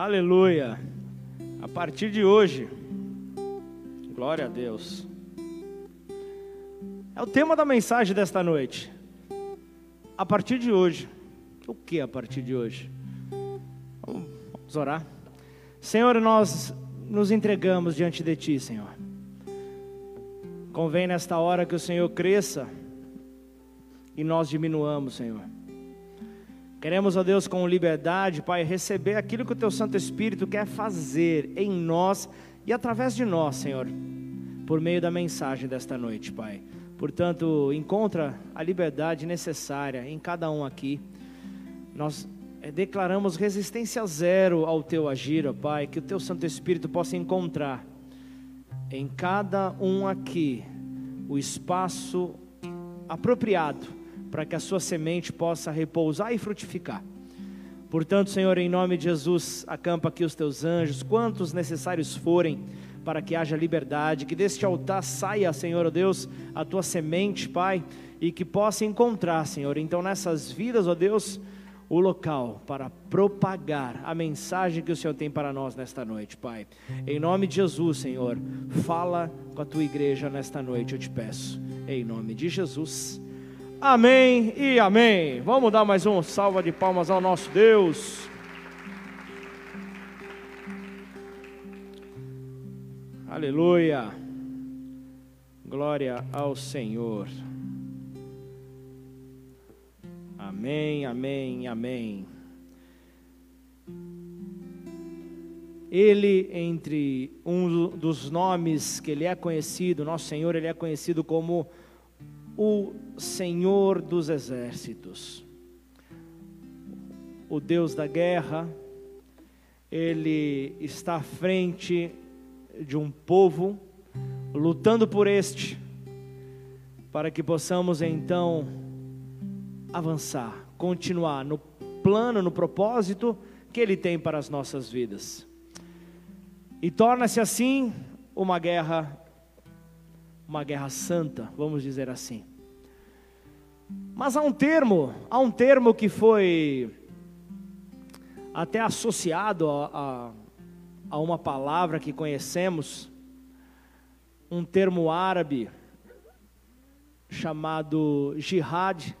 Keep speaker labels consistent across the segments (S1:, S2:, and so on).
S1: Aleluia. A partir de hoje, glória a Deus. É o tema da mensagem desta noite. A partir de hoje. O que a partir de hoje? Vamos orar. Senhor, nós nos entregamos diante de Ti, Senhor. Convém nesta hora que o Senhor cresça e nós diminuamos, Senhor. Queremos, ó Deus, com liberdade, Pai, receber aquilo que o Teu Santo Espírito quer fazer em nós e através de nós, Senhor, por meio da mensagem desta noite, Pai. Portanto, encontra a liberdade necessária em cada um aqui. Nós eh, declaramos resistência zero ao Teu agir, ó Pai, que o Teu Santo Espírito possa encontrar em cada um aqui o espaço apropriado para que a sua semente possa repousar e frutificar. Portanto, Senhor, em nome de Jesus, acampa aqui os teus anjos, quantos necessários forem, para que haja liberdade, que deste altar saia, Senhor Deus, a tua semente, Pai, e que possa encontrar, Senhor, então nessas vidas, ó Deus, o local para propagar a mensagem que o Senhor tem para nós nesta noite, Pai. Em nome de Jesus, Senhor, fala com a tua igreja nesta noite, eu te peço. Em nome de Jesus. Amém e amém. Vamos dar mais um salva de palmas ao nosso Deus. Aleluia. Glória ao Senhor. Amém, amém, amém. Ele, entre um dos nomes que ele é conhecido, nosso Senhor, ele é conhecido como o Senhor dos exércitos, o Deus da guerra, ele está à frente de um povo, lutando por este, para que possamos então avançar, continuar no plano, no propósito que ele tem para as nossas vidas. E torna-se assim uma guerra uma guerra santa, vamos dizer assim. Mas há um termo, há um termo que foi até associado a, a, a uma palavra que conhecemos, um termo árabe chamado jihad,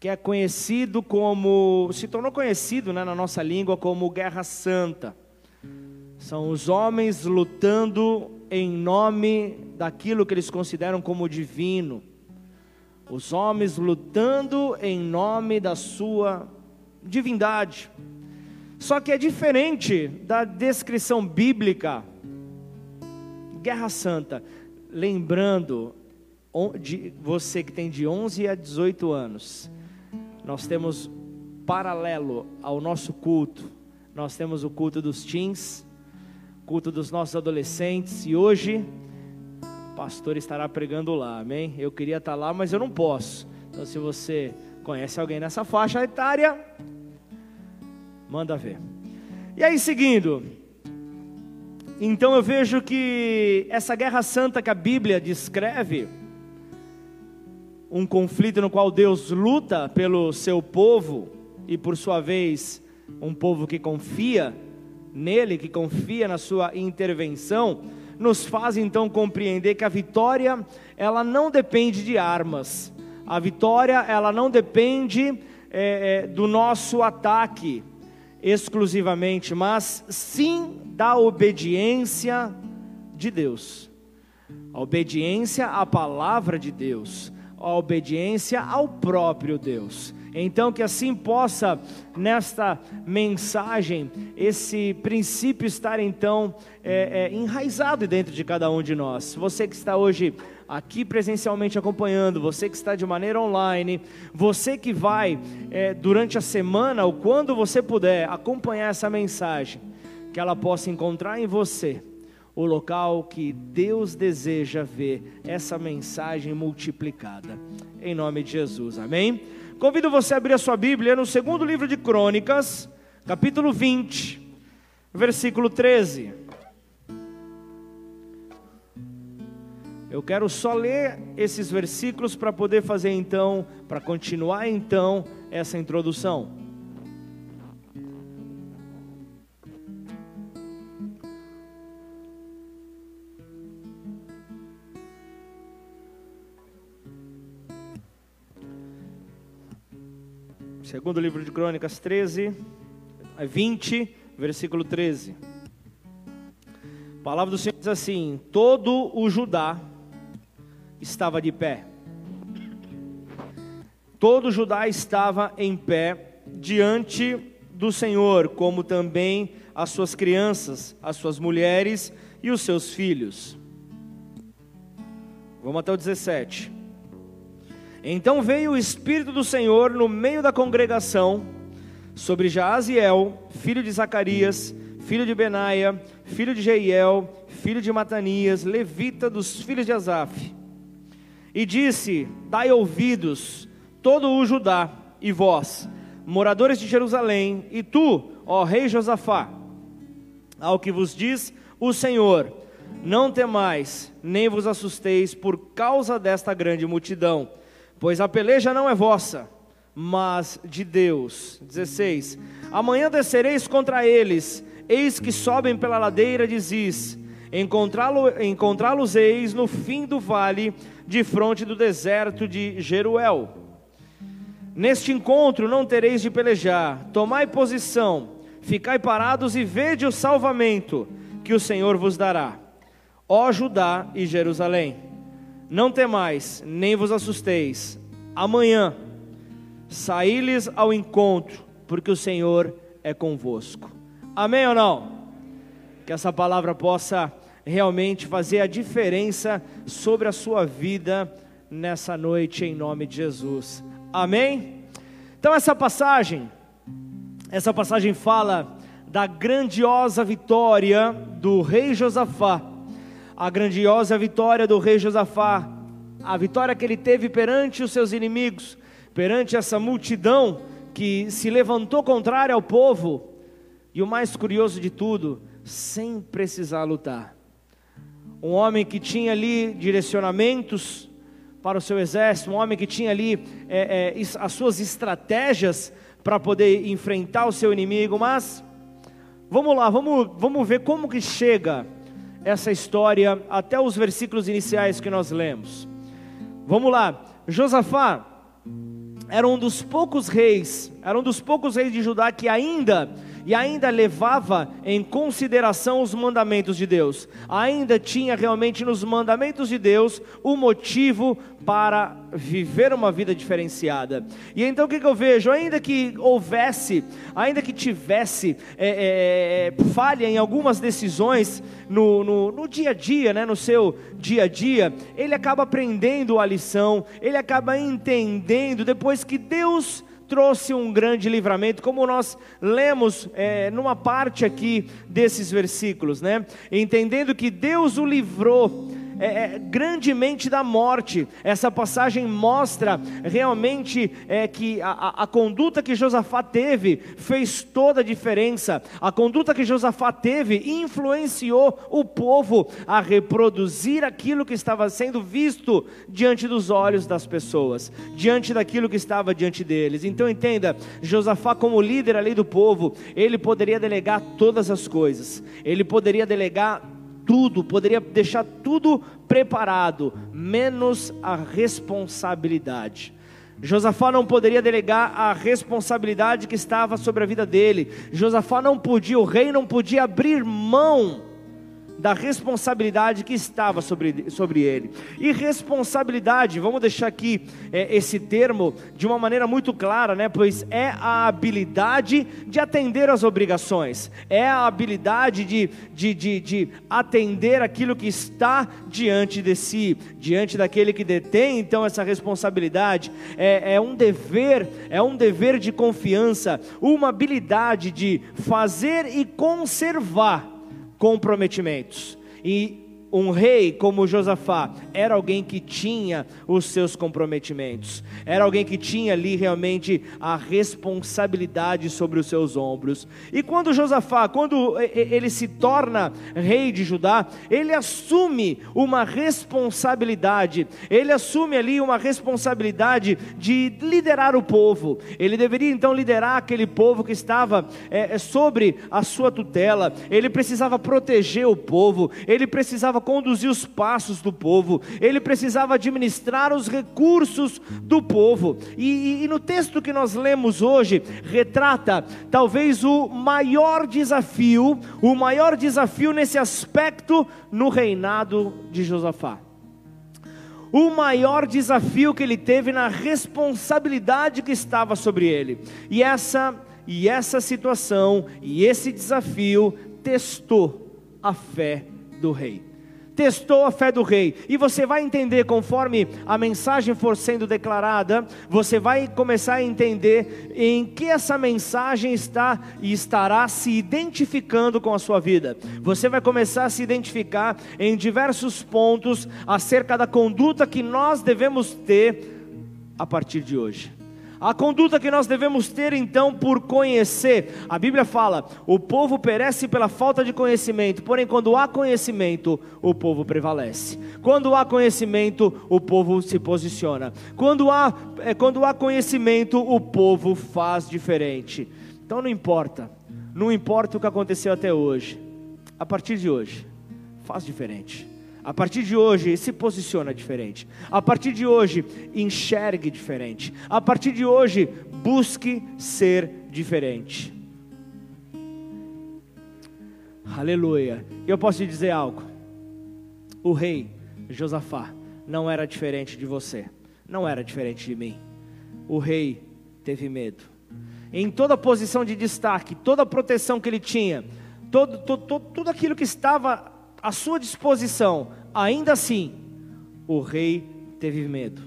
S1: que é conhecido como, se tornou conhecido né, na nossa língua como guerra santa. São os homens lutando em nome daquilo que eles consideram como divino. Os homens lutando em nome da sua divindade. Só que é diferente da descrição bíblica. Guerra Santa. Lembrando, de você que tem de 11 a 18 anos, nós temos paralelo ao nosso culto, nós temos o culto dos teens, culto dos nossos adolescentes e hoje pastor estará pregando lá, amém? Eu queria estar lá, mas eu não posso. Então, se você conhece alguém nessa faixa etária, manda ver. E aí, seguindo, então eu vejo que essa guerra santa que a Bíblia descreve, um conflito no qual Deus luta pelo seu povo e por sua vez um povo que confia nele, que confia na sua intervenção, nos faz então compreender que a vitória, ela não depende de armas, a vitória, ela não depende é, é, do nosso ataque exclusivamente, mas sim da obediência de Deus, a obediência à palavra de Deus, a obediência ao próprio Deus. Então, que assim possa, nesta mensagem, esse princípio estar então é, é, enraizado dentro de cada um de nós. Você que está hoje aqui presencialmente acompanhando, você que está de maneira online, você que vai é, durante a semana ou quando você puder acompanhar essa mensagem, que ela possa encontrar em você o local que Deus deseja ver essa mensagem multiplicada. Em nome de Jesus, amém? Convido você a abrir a sua Bíblia no segundo livro de Crônicas, capítulo 20, versículo 13. Eu quero só ler esses versículos para poder fazer então, para continuar então essa introdução. Segundo livro de Crônicas 13, 20, versículo 13. A palavra do Senhor diz assim: Todo o Judá estava de pé. Todo Judá estava em pé diante do Senhor, como também as suas crianças, as suas mulheres e os seus filhos. Vamos até o 17. Então veio o Espírito do Senhor no meio da congregação sobre Jaaziel, filho de Zacarias, filho de Benaia, filho de Jeiel, filho de Matanias, levita dos filhos de Asaf. E disse: Dai ouvidos, todo o Judá, e vós, moradores de Jerusalém, e tu, ó rei Josafá, ao que vos diz o Senhor: Não temais, nem vos assusteis por causa desta grande multidão, pois a peleja não é vossa, mas de Deus. 16: Amanhã descereis contra eles, eis que sobem pela ladeira de Ziz, encontrá-los eis no fim do vale, de fronte do deserto de Jeruel. Neste encontro não tereis de pelejar, tomai posição, ficai parados e vede o salvamento que o Senhor vos dará. Ó Judá e Jerusalém, não temais, nem vos assusteis. Amanhã saí-lhes ao encontro, porque o Senhor é convosco. Amém ou não? Que essa palavra possa realmente fazer a diferença sobre a sua vida nessa noite, em nome de Jesus. Amém? Então, essa passagem, essa passagem fala da grandiosa vitória do rei Josafá, a grandiosa vitória do rei Josafá, a vitória que ele teve perante os seus inimigos, perante essa multidão que se levantou contrária ao povo, e o mais curioso de tudo, sem precisar lutar. Um homem que tinha ali direcionamentos para o seu exército, um homem que tinha ali é, é, as suas estratégias para poder enfrentar o seu inimigo, mas vamos lá, vamos, vamos ver como que chega essa história até os versículos iniciais que nós lemos. Vamos lá, Josafá era um dos poucos reis, era um dos poucos reis de Judá que ainda e ainda levava em consideração os mandamentos de Deus. Ainda tinha realmente nos mandamentos de Deus o motivo para viver uma vida diferenciada. E então o que, que eu vejo? Ainda que houvesse, ainda que tivesse é, é, é, falha em algumas decisões no, no, no dia a dia, né, no seu dia a dia, ele acaba aprendendo a lição, ele acaba entendendo depois que Deus trouxe um grande livramento, como nós lemos é, numa parte aqui desses versículos, né? Entendendo que Deus o livrou é, é, grandemente da morte. Essa passagem mostra realmente é, que a, a, conduta que Josafá teve fez toda a diferença. A conduta que Josafá teve influenciou o povo a reproduzir aquilo que estava sendo visto diante dos olhos das pessoas, diante daquilo que estava diante deles. Então entenda, Josafá como líder ali do povo, ele poderia delegar todas as coisas. Ele poderia delegar tudo, poderia deixar tudo preparado, menos a responsabilidade. Josafá não poderia delegar a responsabilidade que estava sobre a vida dele. Josafá não podia, o rei não podia abrir mão da responsabilidade que estava sobre, sobre ele. E responsabilidade, vamos deixar aqui é, esse termo de uma maneira muito clara, né? Pois é a habilidade de atender às obrigações, é a habilidade de, de, de, de atender aquilo que está diante de si, diante daquele que detém então essa responsabilidade. É, é um dever, é um dever de confiança, uma habilidade de fazer e conservar comprometimentos. E um rei como Josafá era alguém que tinha os seus comprometimentos, era alguém que tinha ali realmente a responsabilidade sobre os seus ombros. E quando Josafá, quando ele se torna rei de Judá, ele assume uma responsabilidade, ele assume ali uma responsabilidade de liderar o povo. Ele deveria então liderar aquele povo que estava é, sobre a sua tutela, ele precisava proteger o povo, ele precisava precisava conduzir os passos do povo, ele precisava administrar os recursos do povo. E, e, e no texto que nós lemos hoje, retrata talvez o maior desafio, o maior desafio nesse aspecto no reinado de Josafá o maior desafio que ele teve na responsabilidade que estava sobre ele. E essa e essa situação e esse desafio testou a fé do rei. Testou a fé do rei, e você vai entender conforme a mensagem for sendo declarada, você vai começar a entender em que essa mensagem está e estará se identificando com a sua vida. Você vai começar a se identificar em diversos pontos acerca da conduta que nós devemos ter a partir de hoje. A conduta que nós devemos ter então por conhecer, a Bíblia fala: o povo perece pela falta de conhecimento, porém, quando há conhecimento, o povo prevalece. Quando há conhecimento, o povo se posiciona. Quando há, é, quando há conhecimento, o povo faz diferente. Então não importa, não importa o que aconteceu até hoje, a partir de hoje, faz diferente. A partir de hoje, se posiciona diferente. A partir de hoje, enxergue diferente. A partir de hoje, busque ser diferente. Aleluia. Eu posso te dizer algo. O rei Josafá não era diferente de você. Não era diferente de mim. O rei teve medo. Em toda posição de destaque, toda a proteção que ele tinha, todo, todo, todo, tudo aquilo que estava à sua disposição, ainda assim, o rei teve medo.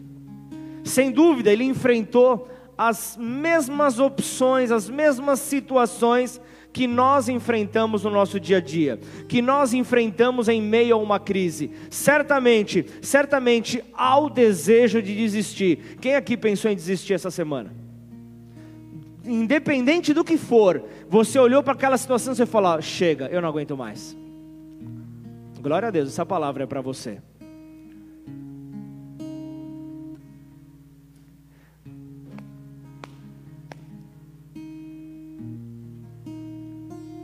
S1: Sem dúvida, ele enfrentou as mesmas opções, as mesmas situações que nós enfrentamos no nosso dia a dia, que nós enfrentamos em meio a uma crise. Certamente, certamente há o desejo de desistir. Quem aqui pensou em desistir essa semana? Independente do que for, você olhou para aquela situação e você falou: chega, eu não aguento mais. Glória a Deus, essa palavra é para você.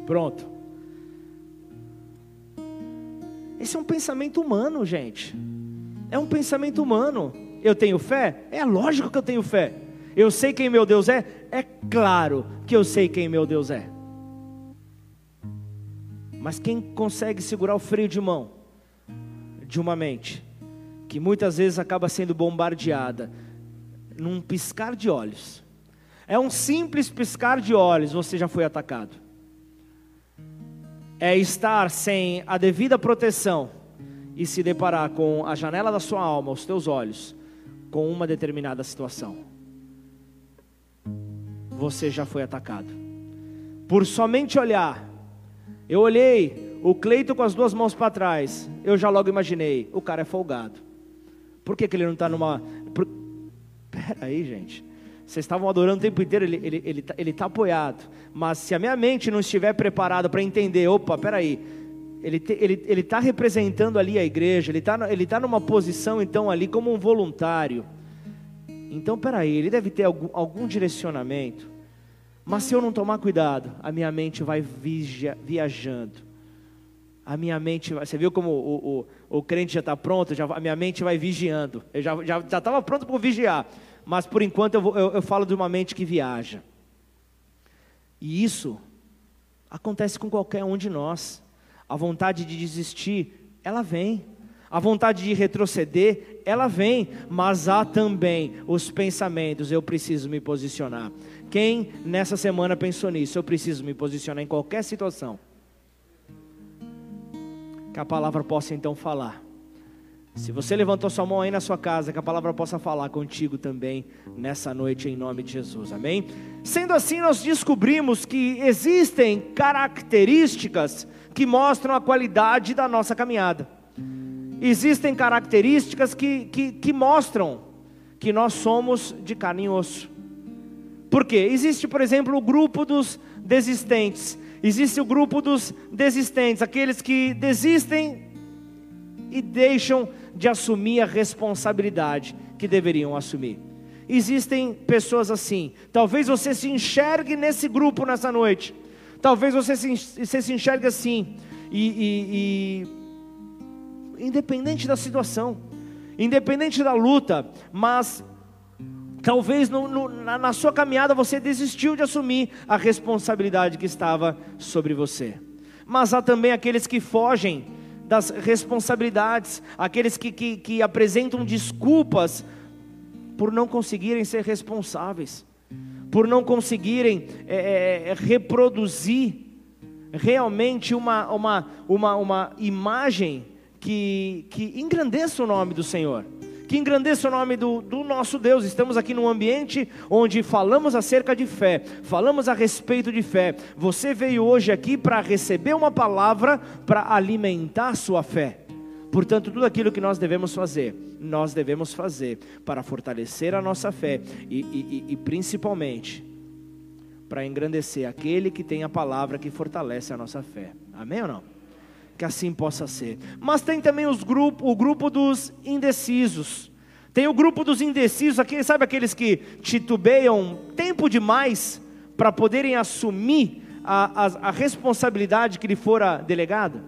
S1: Pronto. Esse é um pensamento humano, gente. É um pensamento humano. Eu tenho fé? É lógico que eu tenho fé. Eu sei quem meu Deus é? É claro que eu sei quem meu Deus é. Mas quem consegue segurar o freio de mão de uma mente que muitas vezes acaba sendo bombardeada num piscar de olhos. É um simples piscar de olhos, você já foi atacado. É estar sem a devida proteção e se deparar com a janela da sua alma, os teus olhos, com uma determinada situação. Você já foi atacado. Por somente olhar eu olhei o Cleito com as duas mãos para trás. Eu já logo imaginei, o cara é folgado. Por que, que ele não está numa. Por... Pera aí, gente. Vocês estavam adorando o tempo inteiro, ele está ele, ele, tá, ele tá apoiado. Mas se a minha mente não estiver preparada para entender, opa, peraí, ele está ele, ele tá representando ali a igreja, ele está ele tá numa posição então ali como um voluntário. Então, peraí, ele deve ter algum, algum direcionamento. Mas se eu não tomar cuidado, a minha mente vai viajando. A minha mente, você viu como o, o, o crente já está pronto? Já, a minha mente vai vigiando. Eu já estava já, já pronto para vigiar. Mas por enquanto eu, eu, eu falo de uma mente que viaja. E isso acontece com qualquer um de nós. A vontade de desistir, ela vem. A vontade de retroceder, ela vem, mas há também os pensamentos, eu preciso me posicionar. Quem nessa semana pensou nisso? Eu preciso me posicionar em qualquer situação. Que a palavra possa então falar. Se você levantou sua mão aí na sua casa, que a palavra possa falar contigo também nessa noite, em nome de Jesus, amém? Sendo assim, nós descobrimos que existem características que mostram a qualidade da nossa caminhada. Existem características que, que, que mostram que nós somos de carne e osso. Por quê? Existe, por exemplo, o grupo dos desistentes. Existe o grupo dos desistentes, aqueles que desistem e deixam de assumir a responsabilidade que deveriam assumir. Existem pessoas assim. Talvez você se enxergue nesse grupo nessa noite. Talvez você se, você se enxergue assim. E, e, independente da situação, independente da luta, mas talvez no, no, na, na sua caminhada você desistiu de assumir a responsabilidade que estava sobre você. Mas há também aqueles que fogem das responsabilidades, aqueles que, que, que apresentam desculpas por não conseguirem ser responsáveis, por não conseguirem é, é, reproduzir realmente uma, uma, uma, uma imagem que, que engrandeça o nome do Senhor que engrandeça o nome do, do, nosso Deus. Estamos aqui num ambiente onde falamos acerca de fé, falamos a respeito de fé. Você veio hoje aqui para receber uma palavra para alimentar sua fé. Portanto, tudo aquilo que nós devemos fazer, nós devemos fazer para fortalecer a nossa fé e, e, e principalmente para engrandecer aquele que tem a palavra que fortalece a nossa fé. Amém ou não? Que assim possa ser. Mas tem também os grupo, o grupo dos indecisos. Tem o grupo dos indecisos, aqui, sabe aqueles que titubeiam tempo demais para poderem assumir a, a, a responsabilidade que lhe fora delegada?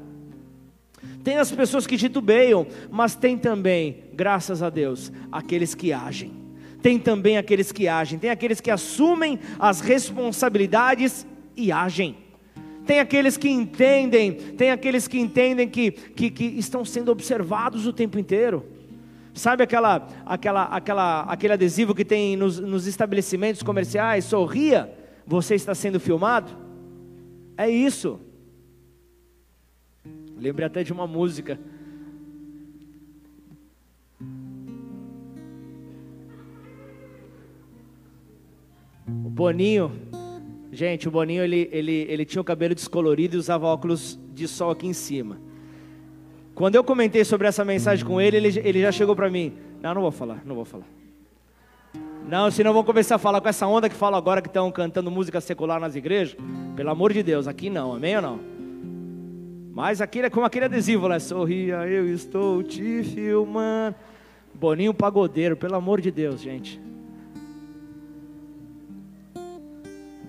S1: Tem as pessoas que titubeiam, mas tem também, graças a Deus, aqueles que agem. Tem também aqueles que agem, tem aqueles que assumem as responsabilidades e agem. Tem aqueles que entendem, tem aqueles que entendem que, que, que estão sendo observados o tempo inteiro. Sabe aquela, aquela, aquela, aquele adesivo que tem nos, nos estabelecimentos comerciais? Sorria, você está sendo filmado? É isso. Lembrei até de uma música. O Boninho, gente, o Boninho ele, ele, ele tinha o cabelo descolorido e usava óculos de sol aqui em cima. Quando eu comentei sobre essa mensagem com ele, ele, ele já chegou para mim. Não, não vou falar, não vou falar. Não, senão vou começar a falar com essa onda que fala agora que estão cantando música secular nas igrejas. Pelo amor de Deus, aqui não, amém ou não? Mas aquele é como aquele adesivo lá, sorria, eu estou te filmando. Boninho pagodeiro, pelo amor de Deus, gente.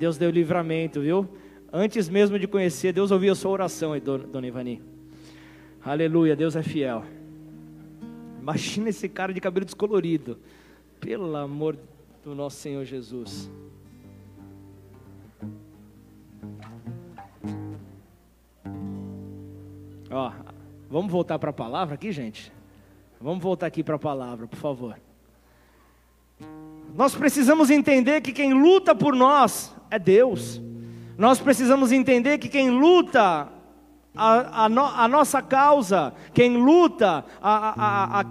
S1: Deus deu livramento, viu? Antes mesmo de conhecer, Deus ouviu a sua oração dona Ivani. Aleluia, Deus é fiel. Imagina esse cara de cabelo descolorido. Pelo amor do nosso Senhor Jesus. Ó, vamos voltar para a palavra aqui, gente? Vamos voltar aqui para a palavra, por favor. Nós precisamos entender que quem luta por nós é Deus. Nós precisamos entender que quem luta a, a, no, a, nossa causa, quem luta a,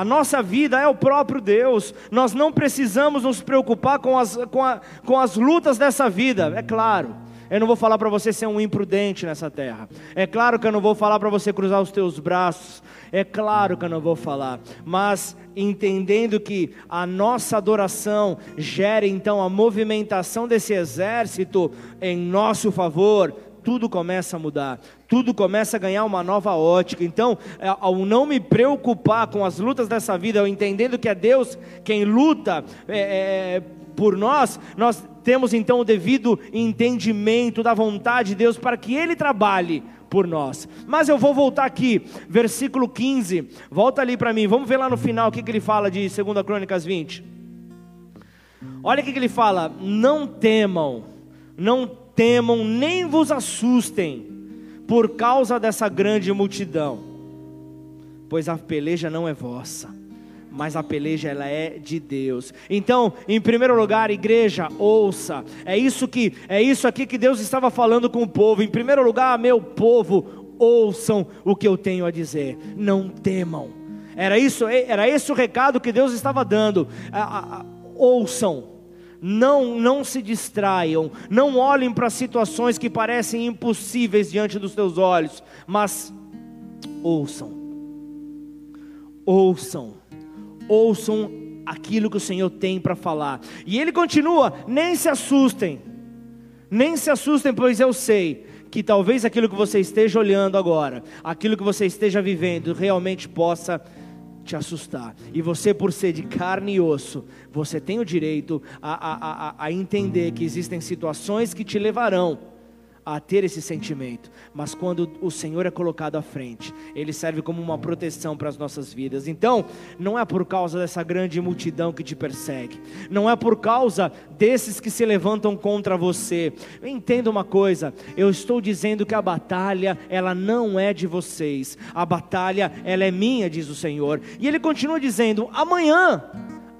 S1: a, nossa vida é o próprio Deus. Nós não precisamos nos preocupar com as, com, com as lutas dessa vida, é claro. Eu não vou falar para você ser um imprudente nessa terra. É claro que eu não vou falar para você cruzar os teus braços. É claro que eu não vou falar. Mas entendendo que a nossa adoração gera então a movimentação desse exército em nosso favor, tudo começa a mudar, tudo começa a ganhar uma nova ótica. Então, é, ao não me preocupar com as lutas dessa vida, eu entendendo que é Deus quem luta é, é, por nós, nós temos então o devido entendimento da vontade de Deus para que Ele trabalhe por nós. Mas eu vou voltar aqui, versículo 15, volta ali para mim, vamos ver lá no final o que, que ele fala de 2 Crônicas 20. Olha o que, que ele fala: não temam, não temam, nem vos assustem, por causa dessa grande multidão, pois a peleja não é vossa mas a peleja ela é de Deus. Então, em primeiro lugar, igreja, ouça. É isso que é isso aqui que Deus estava falando com o povo. Em primeiro lugar, meu povo, ouçam o que eu tenho a dizer. Não temam. Era isso, era esse o recado que Deus estava dando. ouçam. Não, não se distraiam, não olhem para situações que parecem impossíveis diante dos teus olhos, mas ouçam. Ouçam ouçam aquilo que o Senhor tem para falar. E ele continua: nem se assustem, nem se assustem, pois eu sei que talvez aquilo que você esteja olhando agora, aquilo que você esteja vivendo, realmente possa te assustar. E você, por ser de carne e osso, você tem o direito a, a, a, a entender que existem situações que te levarão a ter esse sentimento, mas quando o Senhor é colocado à frente, ele serve como uma proteção para as nossas vidas. Então, não é por causa dessa grande multidão que te persegue, não é por causa desses que se levantam contra você. Entenda uma coisa, eu estou dizendo que a batalha, ela não é de vocês, a batalha, ela é minha, diz o Senhor. E ele continua dizendo: amanhã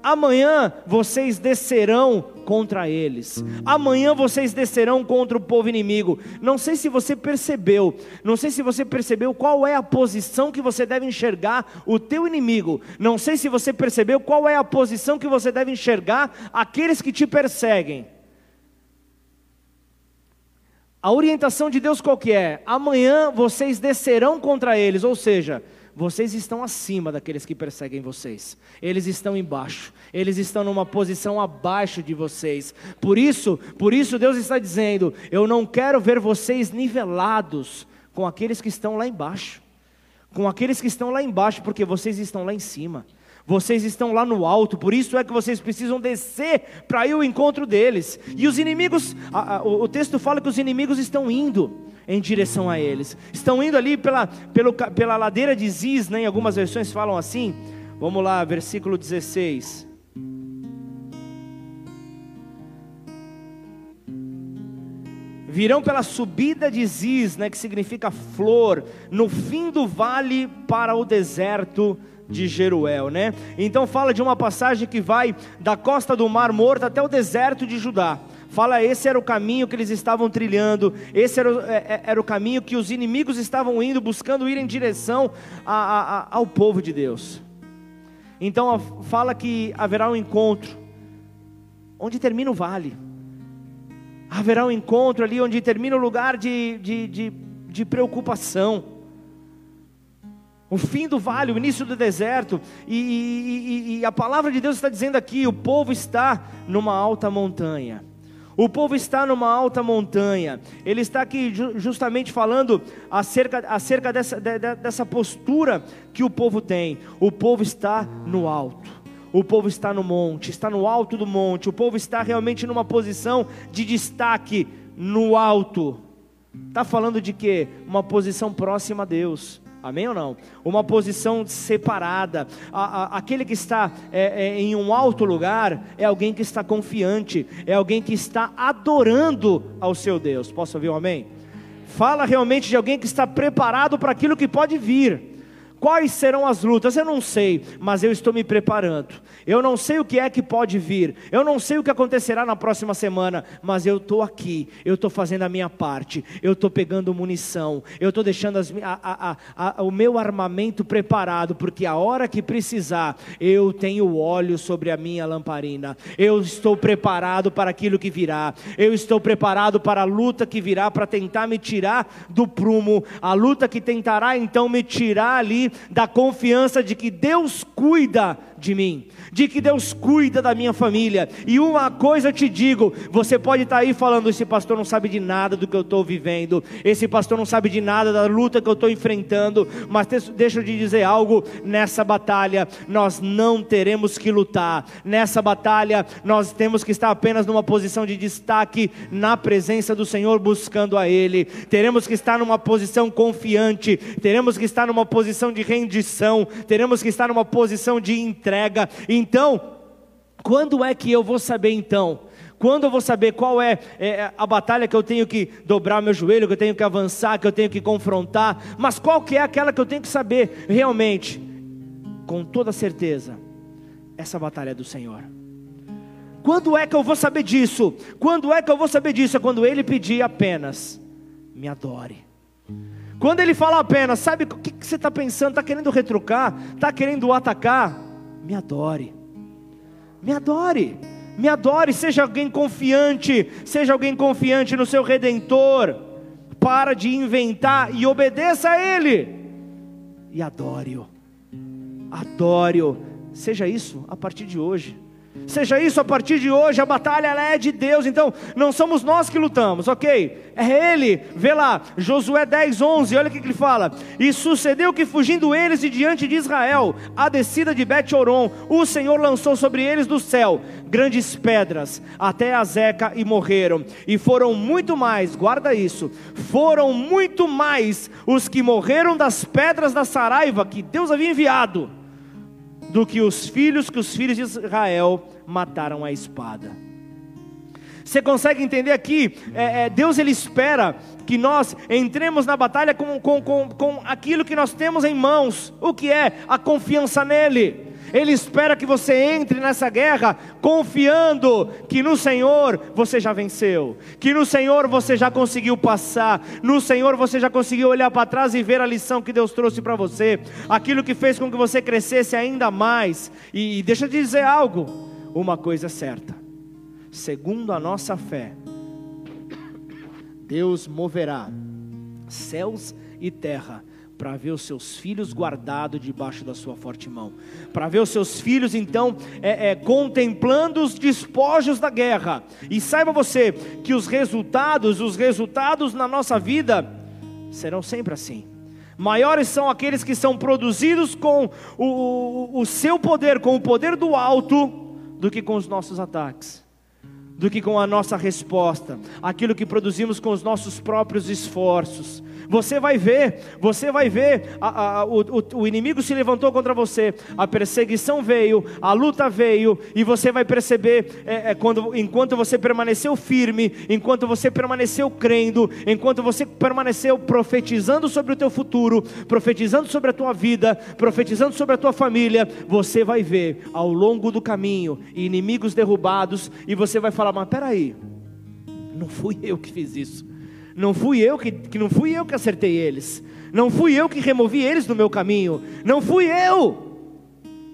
S1: Amanhã vocês descerão contra eles. Amanhã vocês descerão contra o povo inimigo. Não sei se você percebeu, não sei se você percebeu qual é a posição que você deve enxergar o teu inimigo. Não sei se você percebeu qual é a posição que você deve enxergar aqueles que te perseguem. A orientação de Deus qual que é? Amanhã vocês descerão contra eles, ou seja, vocês estão acima daqueles que perseguem vocês. Eles estão embaixo. Eles estão numa posição abaixo de vocês. Por isso, por isso Deus está dizendo: eu não quero ver vocês nivelados com aqueles que estão lá embaixo. Com aqueles que estão lá embaixo, porque vocês estão lá em cima. Vocês estão lá no alto, por isso é que vocês precisam descer para ir ao encontro deles. E os inimigos, a, a, o, texto fala que os inimigos estão indo em direção a eles. Estão indo ali pela, pelo, pela ladeira de Ziz, né? em algumas versões falam assim. Vamos lá, versículo 16. Virão pela subida de Ziz, né, que significa flor, no fim do vale para o deserto de Jeruel, né? Então fala de uma passagem que vai da costa do Mar Morto até o deserto de Judá. Fala, esse era o caminho que eles estavam trilhando, esse era, é, é, era o caminho que os inimigos estavam indo, buscando ir em direção a, a, a, ao povo de Deus. Então fala que haverá um encontro, onde termina o vale, haverá um encontro ali onde termina o lugar de, de, de, de preocupação. O fim do vale, o início do deserto, e, e, e, a palavra de Deus está dizendo aqui: o povo está numa alta montanha. O povo está numa alta montanha. Ele está aqui justamente falando acerca, acerca dessa, de, dessa postura que o povo tem. O povo está no alto. O povo está no monte, está no alto do monte. O povo está realmente numa posição de destaque no alto. Está falando de quê? Uma posição próxima a Deus Amém ou não? Uma posição separada. A, a, aquele que está é, é, em um alto lugar é alguém que está confiante, é alguém que está adorando ao seu Deus. Posso ouvir um amém? Fala realmente de alguém que está preparado para aquilo que pode vir. Quais serão as lutas? Eu não sei, mas eu estou me preparando. Eu não sei o que é que pode vir. Eu não sei o que acontecerá na próxima semana, mas eu estou aqui. Eu estou fazendo a minha parte. Eu estou pegando munição. Eu estou deixando as, a, a, a, o meu armamento preparado, porque a hora que precisar, eu tenho óleo sobre a minha lamparina. Eu estou preparado para aquilo que virá. Eu estou preparado para a luta que virá para tentar me tirar do prumo. A luta que tentará então me tirar ali da confiança de que Deus cuida de mim, de que Deus cuida da minha família. E uma coisa eu te digo: você pode estar aí falando, esse pastor não sabe de nada do que eu estou vivendo, esse pastor não sabe de nada da luta que eu estou enfrentando, mas deixa eu te dizer algo: nessa batalha nós não teremos que lutar, nessa batalha nós temos que estar apenas numa posição de destaque na presença do Senhor, buscando a Ele, teremos que estar numa posição confiante, teremos que estar numa posição de rendição, teremos que estar numa posição de entrega entrega. Então, quando é que eu vou saber então? Quando eu vou saber qual é, é, a batalha que eu tenho que dobrar meu joelho, que eu tenho que avançar, que eu tenho que confrontar? Mas qual que é aquela que eu tenho que saber realmente? Com toda certeza, essa batalha é do Senhor. Quando é que eu vou saber disso? Quando é que eu vou saber disso? É quando Ele pedir apenas, me adore. Quando Ele fala apenas, sabe o que, que você está pensando? Está querendo retrucar? Está querendo atacar? Me adore, me adore, me adore, seja alguém confiante, seja alguém confiante no seu redentor, para de inventar e obedeça a Ele, e adore-o, adore-o, seja isso a partir de hoje, Seja isso a partir de hoje, a batalha é de Deus, então não somos nós que lutamos, ok? É Ele, vê lá, Josué 10, 11, olha o que ele fala: E sucedeu que fugindo eles de diante de Israel, a descida de Bet-Oron, o Senhor lançou sobre eles do céu grandes pedras, até a Zeca e morreram, e foram muito mais, guarda isso, foram muito mais os que morreram das pedras da Saraiva que Deus havia enviado do que os filhos que os filhos de Israel mataram a espada. Você consegue entender aqui? É, é, Deus ele espera que nós entremos na batalha com, com, com, com aquilo que nós temos em mãos. O que é? A confiança nele. Ele espera que você entre nessa guerra confiando que no Senhor você já venceu, que no Senhor você já conseguiu passar, no Senhor você já conseguiu olhar para trás e ver a lição que Deus trouxe para você, aquilo que fez com que você crescesse ainda mais. E, e deixa eu dizer algo: uma coisa é certa, segundo a nossa fé, Deus moverá céus e terra para ver os seus filhos guardados debaixo da sua forte mão, para ver os seus filhos então é, é, contemplando os despojos da guerra. E saiba você que os resultados, os resultados na nossa vida serão sempre assim. Maiores são aqueles que são produzidos com o, o, o seu poder, com o poder do alto, do que com os nossos ataques do que com a nossa resposta, aquilo que produzimos com os nossos próprios esforços. Você vai ver, você vai ver, a, a, o, o, inimigo se levantou contra você, a perseguição veio, a luta veio, e você vai perceber, é, é, quando, enquanto você permaneceu firme, enquanto você permaneceu crendo, enquanto você permaneceu profetizando sobre o teu futuro, profetizando sobre a tua vida, profetizando sobre a tua família, você vai ver ao longo do caminho inimigos derrubados, e você vai falar: Mas peraí, não fui eu que fiz isso. Não fui eu que, que não fui eu que acertei eles. Não fui eu que removi eles do meu caminho. Não fui eu.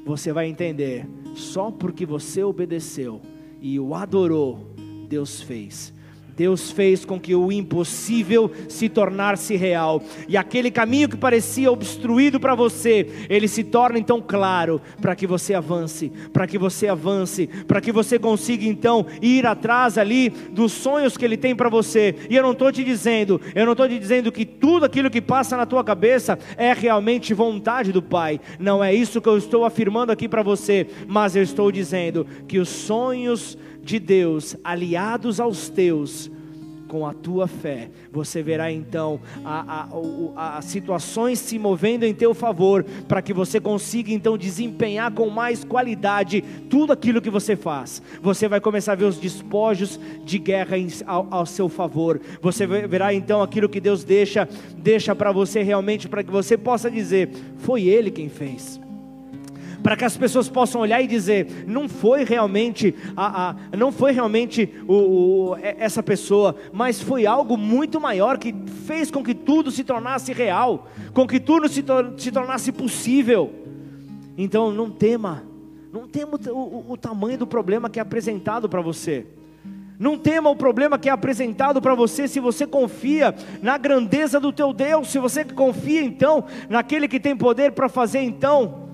S1: Você vai entender, só porque você obedeceu e o adorou, Deus fez. Deus fez com que o impossível se tornasse real, e aquele caminho que parecia obstruído para você, ele se torna então claro, para que você avance, para que você avance, para que você consiga então ir atrás ali dos sonhos que ele tem para você. E eu não estou te dizendo, eu não estou te dizendo que tudo aquilo que passa na tua cabeça é realmente vontade do Pai, não é isso que eu estou afirmando aqui para você, mas eu estou dizendo que os sonhos de Deus aliados aos teus, com a tua fé, você verá então as situações se movendo em teu favor, para que você consiga então desempenhar com mais qualidade tudo aquilo que você faz. Você vai começar a ver os despojos de guerra em, ao, ao, seu favor. Você verá então aquilo que Deus deixa, deixa para você realmente, para que você possa dizer: foi Ele quem fez para que as pessoas possam olhar e dizer: não foi realmente a, a não foi realmente o, o, essa pessoa, mas foi algo muito maior que fez com que tudo se tornasse real, com que tudo se, tor se tornasse possível. Então não tema, não tema o, o tamanho do problema que é apresentado para você. Não tema o problema que é apresentado para você se você confia na grandeza do teu Deus, se você confia então naquele que tem poder para fazer então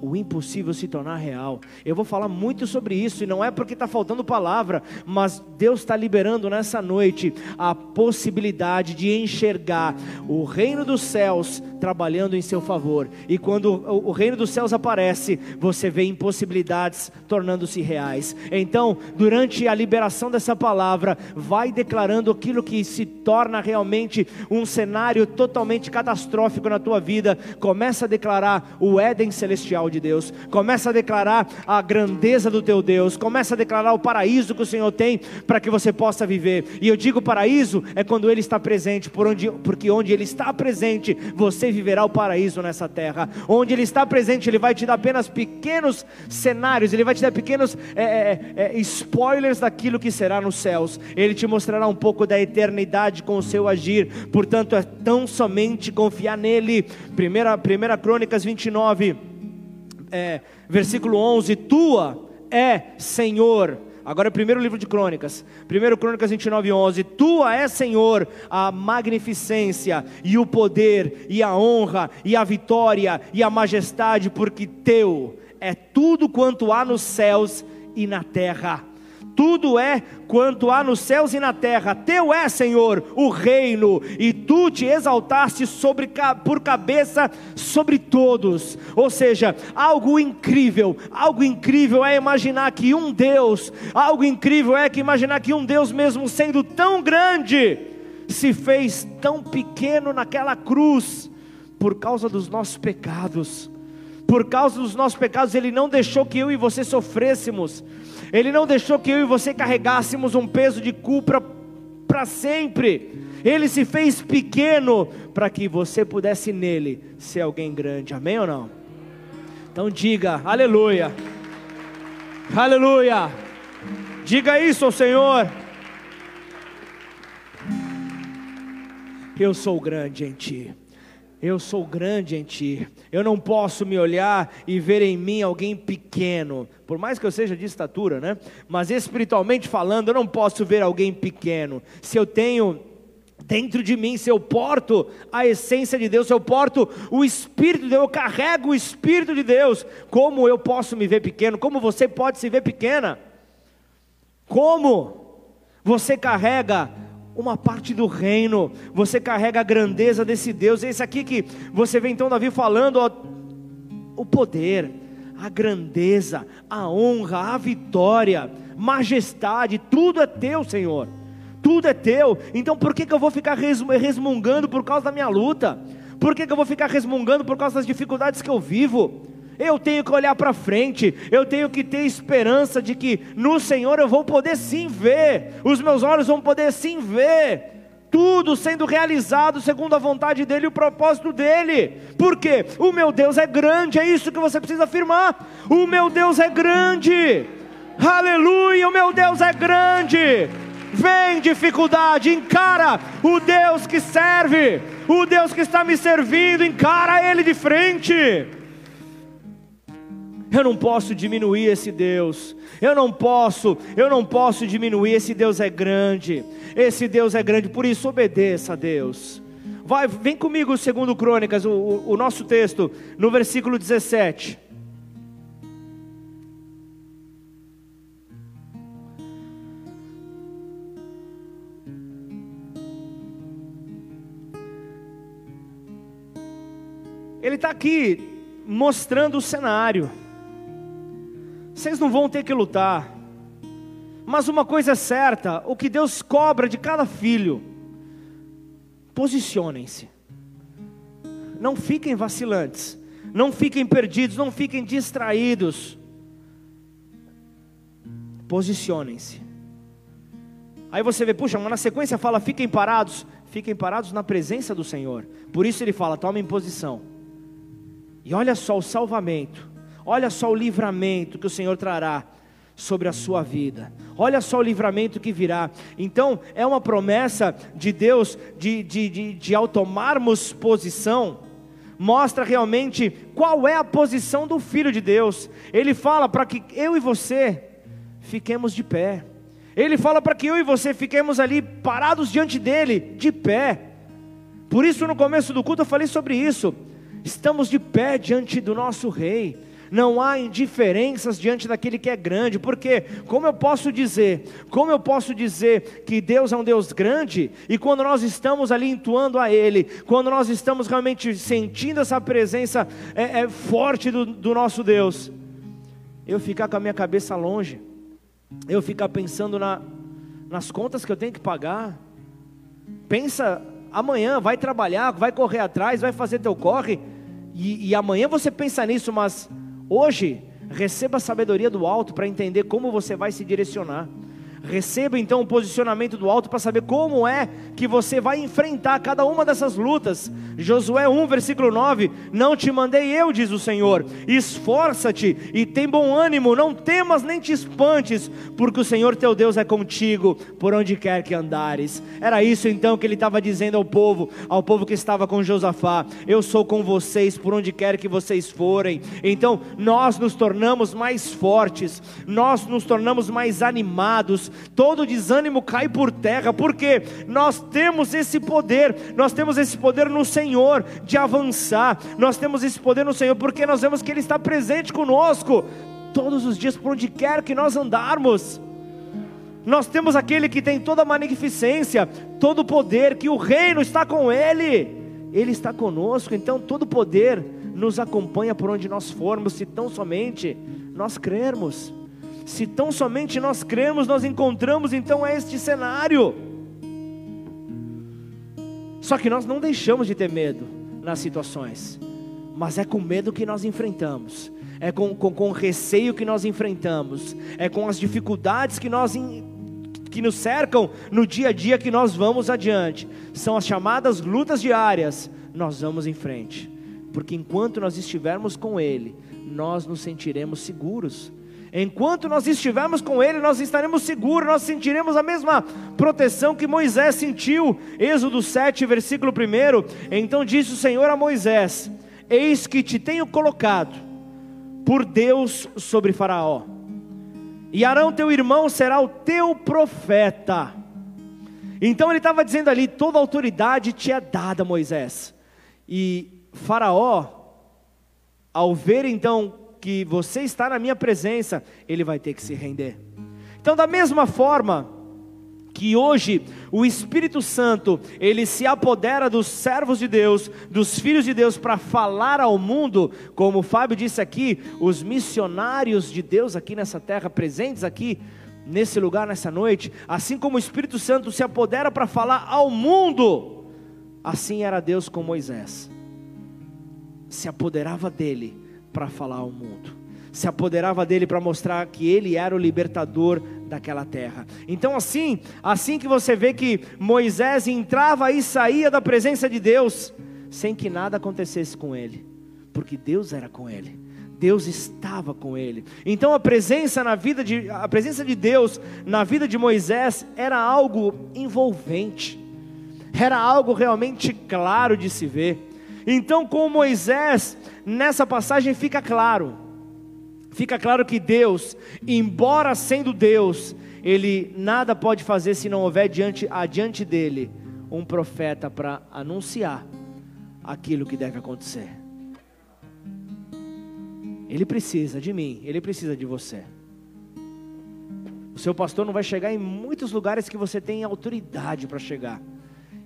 S1: o impossível se tornar real. Eu vou falar muito sobre isso, e não é porque está faltando palavra, mas Deus está liberando nessa noite a possibilidade de enxergar o reino dos céus trabalhando em seu favor. E quando o reino dos céus aparece, você vê impossibilidades tornando-se reais. Então, durante a liberação dessa palavra, vai declarando aquilo que se torna realmente um cenário totalmente catastrófico na tua vida. Começa a declarar o Éden celestial de Deus. Começa a declarar a grandeza do teu Deus. Começa a declarar o paraíso que o Senhor tem para que você possa viver. E eu digo paraíso é quando ele está presente, por onde, porque onde ele está presente, você viverá o paraíso nessa terra. Onde Ele está presente, Ele vai te dar apenas pequenos cenários, Ele vai te dar pequenos é, é, é, spoilers daquilo que será nos céus. Ele te mostrará um pouco da eternidade com o seu agir. Portanto, é tão somente confiar nele. Primeira, primeira Crônicas 29, é, versículo 11: Tua é Senhor Agora, primeiro livro de Crônicas, primeiro Crônicas 29, 11. Tua é, Senhor, a magnificência e o poder e a honra e a vitória e a majestade, porque teu é tudo quanto há nos céus e na terra tudo é quanto há nos céus e na terra. Teu é, Senhor, o reino, e tu te exaltaste sobre, por cabeça sobre todos. Ou seja, algo incrível, algo incrível é imaginar que um Deus, algo incrível é que imaginar que um Deus, mesmo sendo tão grande, se fez tão pequeno naquela cruz, por causa dos nossos pecados. Por causa dos nossos pecados, Ele não deixou que eu e você sofrêssemos ele não deixou que eu e você carregássemos um peso de culpa para sempre. Ele se fez pequeno para que você pudesse nele ser alguém grande. Amém ou não? Então diga, aleluia. Aleluia. Diga isso ao Senhor. Eu sou grande em ti. Eu sou grande em ti. Eu não posso me olhar e ver em mim alguém pequeno, por mais que eu seja de estatura, né? Mas espiritualmente falando, eu não posso ver alguém pequeno. Se eu tenho dentro de mim, se eu porto a essência de Deus, se eu porto o Espírito de Deus, eu carrego o Espírito de Deus, como eu posso me ver pequeno? Como você pode se ver pequena? Como você carrega uma parte do reino, você carrega a grandeza desse Deus. Esse aqui que você vê então Davi falando, ó, o poder, a grandeza, a honra, a vitória, majestade, tudo é teu, Senhor. Tudo é teu. Então por que, que eu vou ficar resmungando por causa da minha luta? Por que, que eu vou ficar resmungando por causa das dificuldades que eu vivo? Eu tenho que olhar para frente, eu tenho que ter esperança de que no Senhor eu vou poder sim ver, os meus olhos vão poder sim ver, tudo sendo realizado segundo a vontade dEle e o propósito dEle, porque o meu Deus é grande, é isso que você precisa afirmar: o meu Deus é grande, aleluia, o meu Deus é grande. Vem dificuldade, encara o Deus que serve, o Deus que está me servindo, encara Ele de frente. Eu não posso diminuir esse Deus. Eu não posso, eu não posso diminuir. Esse Deus é grande. Esse Deus é grande, por isso obedeça a Deus. Vai, vem comigo, segundo Crônicas, o, o, o nosso texto, no versículo 17. Ele está aqui mostrando o cenário vocês não vão ter que lutar. Mas uma coisa é certa: o que Deus cobra de cada filho, posicionem-se. Não fiquem vacilantes, não fiquem perdidos, não fiquem distraídos. Posicionem-se. Aí você vê, puxa, mas na sequência fala: fiquem parados, fiquem parados na presença do Senhor. Por isso ele fala: tomem posição. E olha só o salvamento Olha só o livramento que o Senhor trará sobre a sua vida. Olha só o livramento que virá. Então, é uma promessa de Deus de, de, de, de ao tomarmos posição, mostra realmente qual é a posição do Filho de Deus. Ele fala para que eu e você fiquemos de pé. Ele fala para que eu e você fiquemos ali parados diante dele, de pé. Por isso, no começo do culto, eu falei sobre isso. Estamos de pé diante do nosso Rei não há indiferenças diante daquele que é grande, porque como eu posso dizer, como eu posso dizer que Deus é um Deus grande, e quando nós estamos ali entoando a Ele, quando nós estamos realmente sentindo essa presença é, é, forte do, do nosso Deus, eu ficar com a minha cabeça longe, eu ficar pensando na, nas contas que eu tenho que pagar, pensa amanhã, vai trabalhar, vai correr atrás, vai fazer teu corre, e, e amanhã você pensa nisso, mas Hoje, receba a sabedoria do alto para entender como você vai se direcionar. Receba então o posicionamento do alto para saber como é que você vai enfrentar cada uma dessas lutas. Josué 1, versículo 9: Não te mandei eu, diz o Senhor, esforça-te e tem bom ânimo, não temas nem te espantes, porque o Senhor teu Deus é contigo por onde quer que andares. Era isso então que ele estava dizendo ao povo, ao povo que estava com Josafá: Eu sou com vocês por onde quer que vocês forem. Então nós nos tornamos mais fortes, nós nos tornamos mais animados todo desânimo cai por terra, porque nós temos esse poder, nós temos esse poder no Senhor de avançar, nós temos esse poder no Senhor, porque nós vemos que Ele está presente conosco todos os dias, por onde quer que nós andarmos. Nós temos aquele que tem toda a magnificência, todo o poder, que o reino está com ele, ele está conosco, então todo poder nos acompanha por onde nós formos, se tão somente nós crermos. Se tão somente nós cremos, nós encontramos então este cenário. Só que nós não deixamos de ter medo nas situações, mas é com medo que nós enfrentamos, é com, com, com receio que nós enfrentamos, é com as dificuldades que nós que nos cercam no dia a dia que nós vamos adiante. São as chamadas lutas diárias. Nós vamos em frente, porque enquanto nós estivermos com Ele, nós nos sentiremos seguros. Enquanto nós estivermos com Ele, nós estaremos seguros, nós sentiremos a mesma proteção que Moisés sentiu. Êxodo 7, versículo 1. Então disse o Senhor a Moisés: Eis que te tenho colocado por Deus sobre Faraó e Arão, teu irmão, será o teu profeta. Então ele estava dizendo ali: toda autoridade te é dada, Moisés. E Faraó, ao ver então que você está na minha presença, ele vai ter que se render. Então, da mesma forma, que hoje o Espírito Santo, ele se apodera dos servos de Deus, dos filhos de Deus para falar ao mundo, como o Fábio disse aqui, os missionários de Deus aqui nessa terra presentes aqui nesse lugar nessa noite, assim como o Espírito Santo se apodera para falar ao mundo, assim era Deus com Moisés. Se apoderava dele para falar ao mundo se apoderava dele para mostrar que ele era o libertador daquela terra. Então assim, assim que você vê que Moisés entrava e saía da presença de Deus, sem que nada acontecesse com ele, porque Deus era com ele. Deus estava com ele. Então a presença na vida de a presença de Deus na vida de Moisés era algo envolvente. Era algo realmente claro de se ver. Então com Moisés, nessa passagem fica claro fica claro que Deus, embora sendo Deus, ele nada pode fazer se não houver diante, adiante dele um profeta para anunciar aquilo que deve acontecer. Ele precisa de mim, ele precisa de você. O seu pastor não vai chegar em muitos lugares que você tem autoridade para chegar.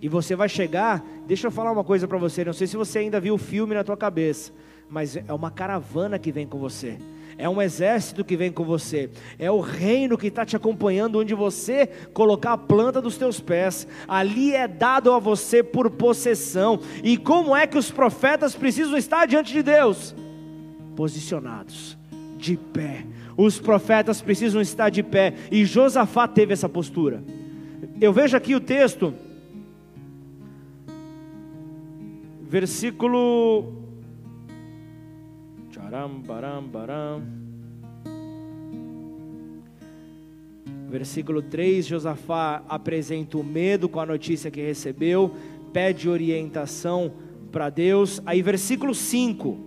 S1: E você vai chegar, deixa eu falar uma coisa para você, não sei se você ainda viu o filme na tua cabeça, mas é uma caravana que vem com você é um exército que vem com você, é o reino que está te acompanhando, onde você colocar a planta dos teus pés, ali é dado a você por possessão. E como é que os profetas precisam estar diante de Deus? Posicionados, de pé. Os profetas precisam estar de pé, e Josafá teve essa postura. Eu vejo aqui o texto, versículo Baram, baram, baram. Versículo 3: Josafá apresenta o medo com a notícia que recebeu, pede orientação para Deus. Aí, versículo 5,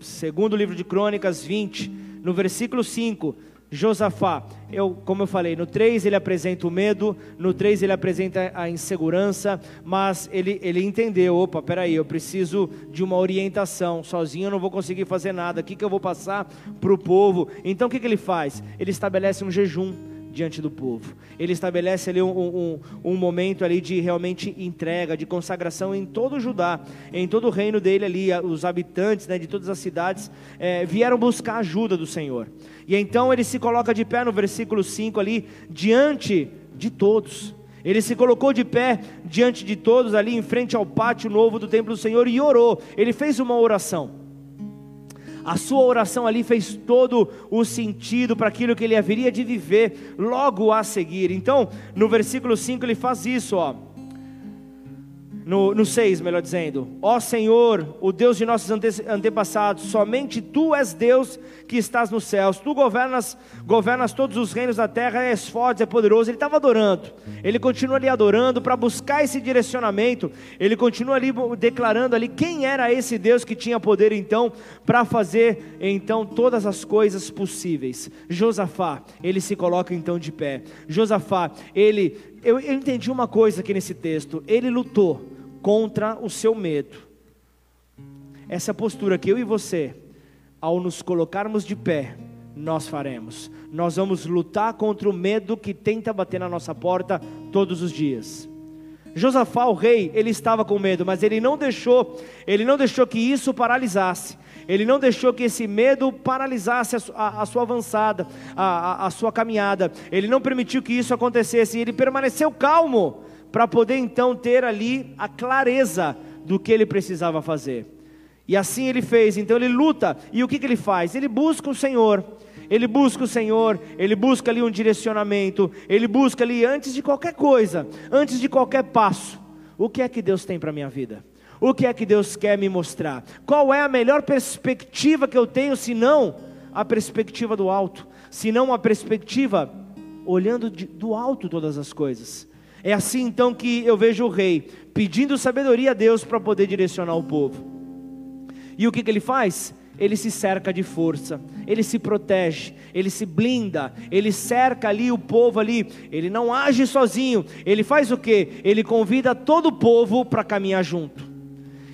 S1: segundo livro de Crônicas 20, no versículo 5, Josafá, eu, como eu falei, no 3 ele apresenta o medo, no 3 ele apresenta a insegurança, mas ele, ele entendeu: opa, peraí, eu preciso de uma orientação, sozinho eu não vou conseguir fazer nada, o que, que eu vou passar para o povo? Então o que, que ele faz? Ele estabelece um jejum diante do povo. Ele estabelece ali um, um, um, momento ali de realmente entrega, de consagração em todo o Judá, em todo o reino dele ali, os habitantes né, de todas as cidades é, vieram buscar a ajuda do Senhor. E então ele se coloca de pé no versículo 5 ali, diante de todos. Ele se colocou de pé diante de todos ali, em frente ao pátio novo do templo do Senhor e orou. Ele fez uma oração. A sua oração ali fez todo o sentido para aquilo que ele haveria de viver logo a seguir. Então, no versículo 5 ele faz isso, ó no, no 6, melhor dizendo: Ó Senhor, o Deus de nossos ante, antepassados, somente tu és Deus que estás nos céus, tu governas, governas todos os reinos da terra, és forte, é poderoso. Ele estava adorando, ele continua ali adorando para buscar esse direcionamento, ele continua ali declarando ali quem era esse Deus que tinha poder então para fazer então todas as coisas possíveis. Josafá, ele se coloca então de pé. Josafá, ele, eu, eu entendi uma coisa aqui nesse texto, ele lutou contra o seu medo. Essa postura que eu e você ao nos colocarmos de pé, nós faremos. Nós vamos lutar contra o medo que tenta bater na nossa porta todos os dias. Josafá, o rei, ele estava com medo, mas ele não deixou, ele não deixou que isso paralisasse. Ele não deixou que esse medo paralisasse a, a, a sua avançada, a, a sua caminhada. Ele não permitiu que isso acontecesse. Ele permaneceu calmo para poder então ter ali a clareza do que ele precisava fazer. E assim ele fez. Então ele luta. E o que, que ele faz? Ele busca o Senhor. Ele busca o Senhor, ele busca ali um direcionamento, ele busca ali antes de qualquer coisa, antes de qualquer passo, o que é que Deus tem para a minha vida? O que é que Deus quer me mostrar? Qual é a melhor perspectiva que eu tenho, se não a perspectiva do alto, se não a perspectiva olhando de, do alto todas as coisas? É assim então que eu vejo o rei pedindo sabedoria a Deus para poder direcionar o povo. E o que, que ele faz? Ele se cerca de força, ele se protege, ele se blinda, ele cerca ali o povo ali, ele não age sozinho, ele faz o que? Ele convida todo o povo para caminhar junto.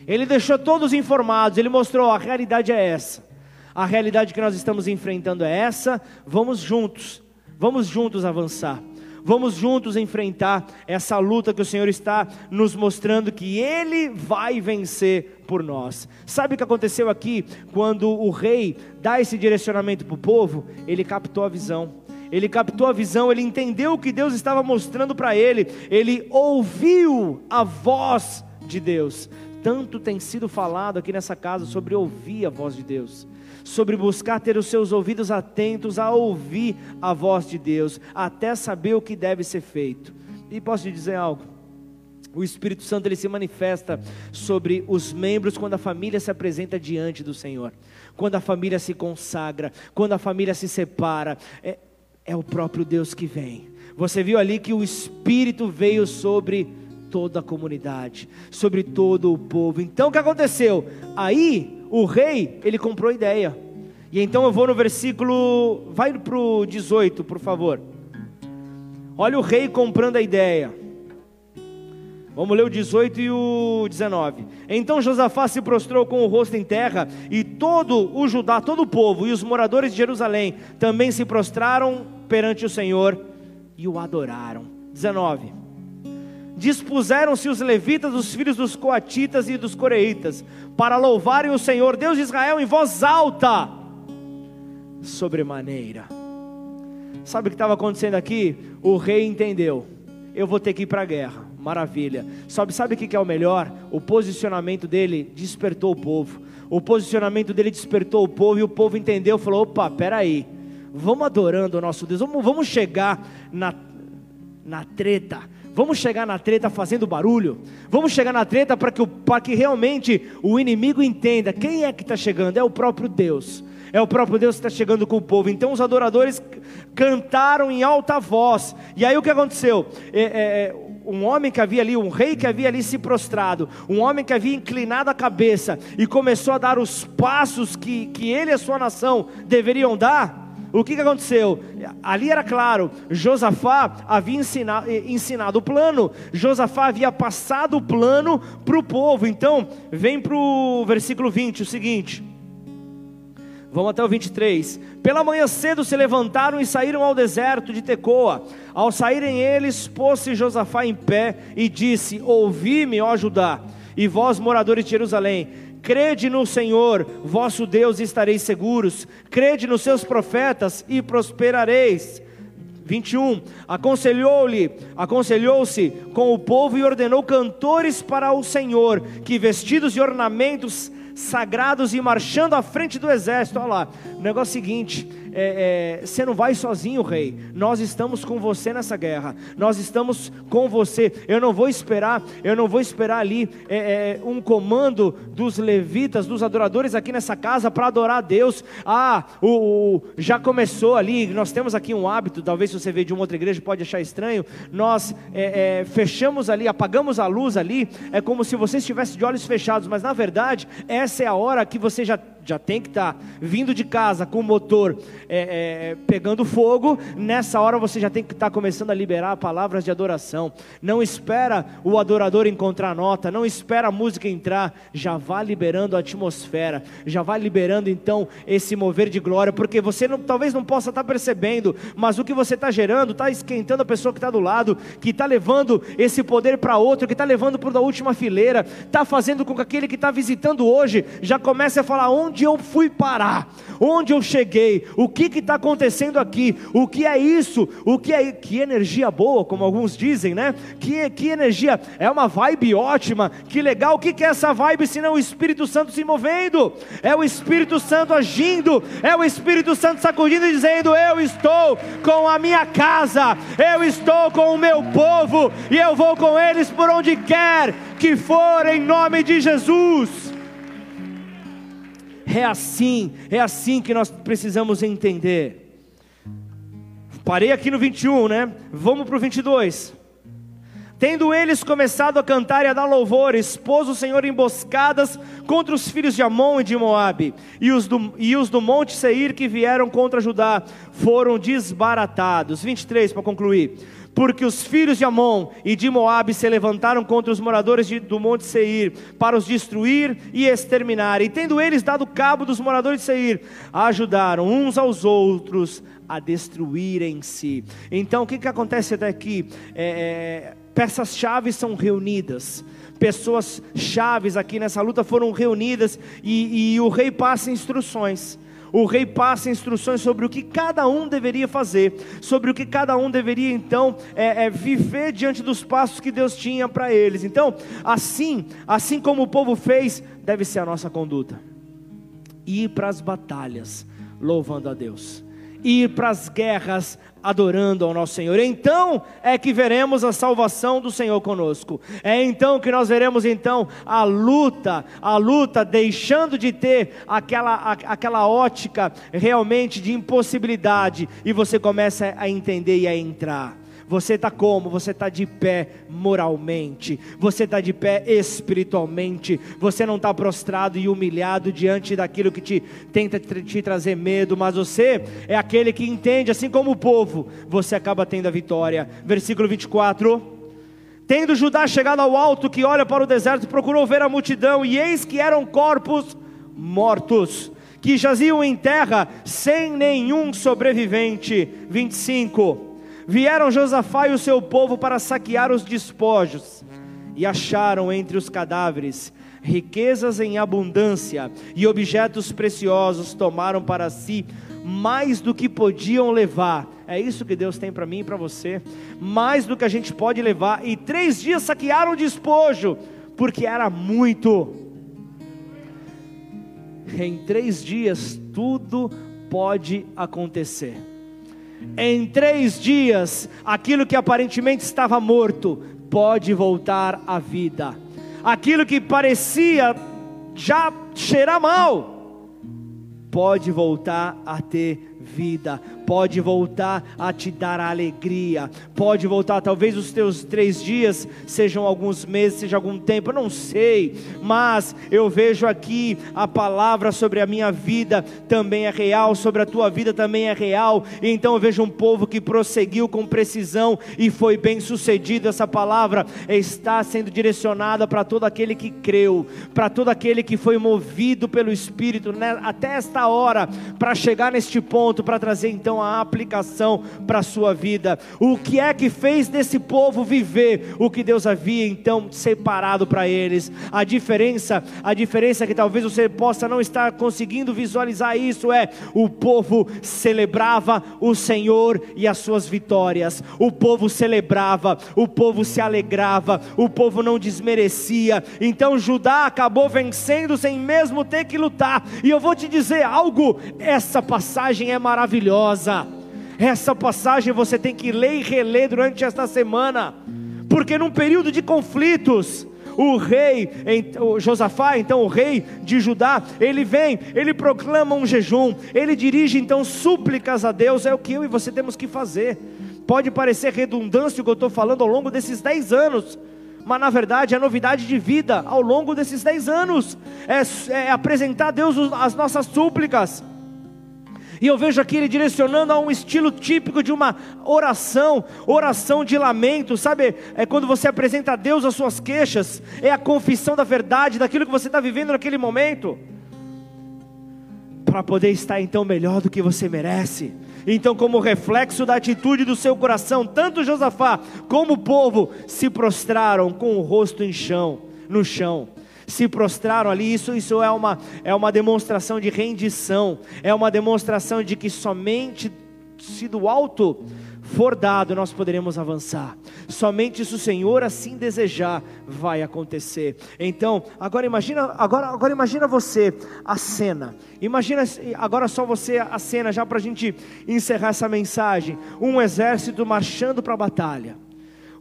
S1: Ele deixou todos informados, ele mostrou: a realidade é essa, a realidade que nós estamos enfrentando é essa, vamos juntos, vamos juntos avançar. Vamos juntos enfrentar essa luta que o Senhor está nos mostrando que Ele vai vencer por nós. Sabe o que aconteceu aqui quando o rei dá esse direcionamento para o povo? Ele captou a visão. Ele captou a visão, ele entendeu o que Deus estava mostrando para ele, ele ouviu a voz de Deus tanto tem sido falado aqui nessa casa sobre ouvir a voz de Deus, sobre buscar ter os seus ouvidos atentos a ouvir a voz de Deus, até saber o que deve ser feito. E posso te dizer algo? O Espírito Santo ele se manifesta sobre os membros quando a família se apresenta diante do Senhor, quando a família se consagra, quando a família se separa. É, é o próprio Deus que vem. Você viu ali que o Espírito veio sobre toda a comunidade, sobre todo o povo. Então o que aconteceu? Aí o rei, ele comprou ideia. E então eu vou no versículo, vai para o 18, por favor. Olha o rei comprando a ideia. Vamos ler o 18 e o 19. Então Josafá se prostrou com o rosto em terra, e todo o Judá, todo o povo e os moradores de Jerusalém também se prostraram perante o Senhor e o adoraram. 19 dispuseram-se os levitas, os filhos dos coatitas e dos coreitas, para louvarem o Senhor, Deus de Israel, em voz alta, sobremaneira. Sabe o que estava acontecendo aqui? O rei entendeu: eu vou ter que ir para a guerra. Maravilha. Sabe, sabe o que é o melhor? O posicionamento dele despertou o povo. O posicionamento dele despertou o povo e o povo entendeu, falou: opa, peraí, vamos adorando o nosso Deus, vamos, vamos chegar na, na treta Vamos chegar na treta fazendo barulho. Vamos chegar na treta para que, que realmente o inimigo entenda quem é que está chegando. É o próprio Deus. É o próprio Deus que está chegando com o povo. Então os adoradores cantaram em alta voz. E aí o que aconteceu? É, é, é, um homem que havia ali, um rei que havia ali se prostrado, um homem que havia inclinado a cabeça e começou a dar os passos que, que ele e a sua nação deveriam dar o que, que aconteceu? Ali era claro, Josafá havia ensinado, ensinado o plano, Josafá havia passado o plano para o povo. Então, vem para o versículo 20, o seguinte. Vamos até o 23. Pela manhã cedo se levantaram e saíram ao deserto de Tecoa. Ao saírem eles, pôs-se Josafá em pé e disse: Ouvi-me, ó Judá, e vós, moradores de Jerusalém, Crede no Senhor, vosso Deus, e estareis seguros. Crede nos seus profetas e prosperareis. 21. Aconselhou-lhe, aconselhou-se com o povo e ordenou cantores para o Senhor, que vestidos de ornamentos sagrados e marchando à frente do exército. Olha lá, o negócio é o seguinte: é, é, você não vai sozinho, rei. Nós estamos com você nessa guerra. Nós estamos com você. Eu não vou esperar, eu não vou esperar ali é, é um comando dos levitas, dos adoradores aqui nessa casa para adorar a Deus. Ah, o, o, já começou ali. Nós temos aqui um hábito. Talvez se você veio de uma outra igreja pode achar estranho. Nós é, é, fechamos ali, apagamos a luz ali. É como se você estivesse de olhos fechados, mas na verdade essa é a hora que você já já tem que estar tá vindo de casa com o motor é, é, pegando fogo, nessa hora você já tem que estar tá começando a liberar palavras de adoração. Não espera o adorador encontrar nota, não espera a música entrar, já vá liberando a atmosfera, já vai liberando então esse mover de glória, porque você não, talvez não possa estar tá percebendo, mas o que você está gerando está esquentando a pessoa que está do lado, que está levando esse poder para outro, que está levando para a última fileira, está fazendo com que aquele que está visitando hoje já comece a falar onde eu fui parar, onde eu cheguei, o que está acontecendo aqui, o que é isso, o que é que energia boa, como alguns dizem, né? Que, que energia, é uma vibe ótima, que legal, o que, que é essa vibe se não o Espírito Santo se movendo? É o Espírito Santo agindo, é o Espírito Santo sacudindo e dizendo: Eu estou com a minha casa, eu estou com o meu povo, e eu vou com eles por onde quer que for, em nome de Jesus. É assim, é assim que nós precisamos entender. Parei aqui no 21, né? Vamos para o 22. Tendo eles começado a cantar e a dar louvor, expôs o Senhor emboscadas contra os filhos de Amon e de Moabe, e os do, e os do monte Seir que vieram contra Judá foram desbaratados. 23 para concluir porque os filhos de Amon e de Moabe se levantaram contra os moradores de, do monte Seir para os destruir e exterminar. E tendo eles dado cabo dos moradores de Seir, ajudaram uns aos outros a destruírem-se. Então, o que, que acontece até aqui? É, é, peças chaves são reunidas pessoas chaves aqui nessa luta foram reunidas e, e, o rei passa instruções o rei passa instruções sobre o que cada um deveria fazer, sobre o que cada um deveria então é, é, viver diante dos passos que Deus tinha para eles. Então, assim, assim como o povo fez, deve ser a nossa conduta: ir para as batalhas, louvando a Deus ir para as guerras adorando ao nosso Senhor. Então é que veremos a salvação do Senhor conosco. É então que nós veremos então a luta, a luta deixando de ter aquela aquela ótica realmente de impossibilidade e você começa a entender e a entrar. Você está como? Você está de pé moralmente, você está de pé espiritualmente, você não está prostrado e humilhado diante daquilo que te tenta te trazer medo, mas você é aquele que entende, assim como o povo, você acaba tendo a vitória. Versículo 24. Tendo Judá chegado ao alto que olha para o deserto, procurou ver a multidão, e eis que eram corpos mortos, que jaziam em terra, sem nenhum sobrevivente. 25 Vieram Josafá e o seu povo para saquear os despojos, e acharam entre os cadáveres riquezas em abundância e objetos preciosos, tomaram para si mais do que podiam levar. É isso que Deus tem para mim e para você, mais do que a gente pode levar. E três dias saquearam o despojo, porque era muito. Em três dias tudo pode acontecer. Em três dias, aquilo que aparentemente estava morto pode voltar à vida. Aquilo que parecia já cheirar mal pode voltar a ter vida pode voltar a te dar alegria, pode voltar. Talvez os teus três dias sejam alguns meses, seja algum tempo, eu não sei, mas eu vejo aqui a palavra sobre a minha vida também é real, sobre a tua vida também é real. Então eu vejo um povo que prosseguiu com precisão e foi bem sucedido. Essa palavra está sendo direcionada para todo aquele que creu, para todo aquele que foi movido pelo Espírito né, até esta hora, para chegar neste ponto, para trazer então a aplicação para a sua vida. O que é que fez desse povo viver o que Deus havia então separado para eles? A diferença, a diferença que talvez você possa não estar conseguindo visualizar isso é o povo celebrava o Senhor e as suas vitórias. O povo celebrava, o povo se alegrava, o povo não desmerecia. Então Judá acabou vencendo sem mesmo ter que lutar. E eu vou te dizer algo, essa passagem é maravilhosa Essa passagem você tem que ler e reler durante esta semana, porque num período de conflitos, o rei, o Josafá, então o rei de Judá, ele vem, ele proclama um jejum, ele dirige então súplicas a Deus, é o que eu e você temos que fazer. Pode parecer redundância o que eu estou falando ao longo desses dez anos, mas na verdade é novidade de vida ao longo desses dez anos, é, é apresentar a Deus as nossas súplicas. E eu vejo aqui ele direcionando a um estilo típico de uma oração, oração de lamento, sabe? É quando você apresenta a Deus as suas queixas, é a confissão da verdade, daquilo que você está vivendo naquele momento, para poder estar então melhor do que você merece. Então, como reflexo da atitude do seu coração, tanto Josafá como o povo se prostraram com o rosto em chão, no chão. Se prostraram ali, isso, isso é, uma, é uma demonstração de rendição, é uma demonstração de que somente se do alto for dado, nós poderemos avançar. Somente se o Senhor assim desejar, vai acontecer. Então, agora imagina, agora, agora imagina você a cena. Imagina agora só você a cena já para a gente encerrar essa mensagem. Um exército marchando para a batalha.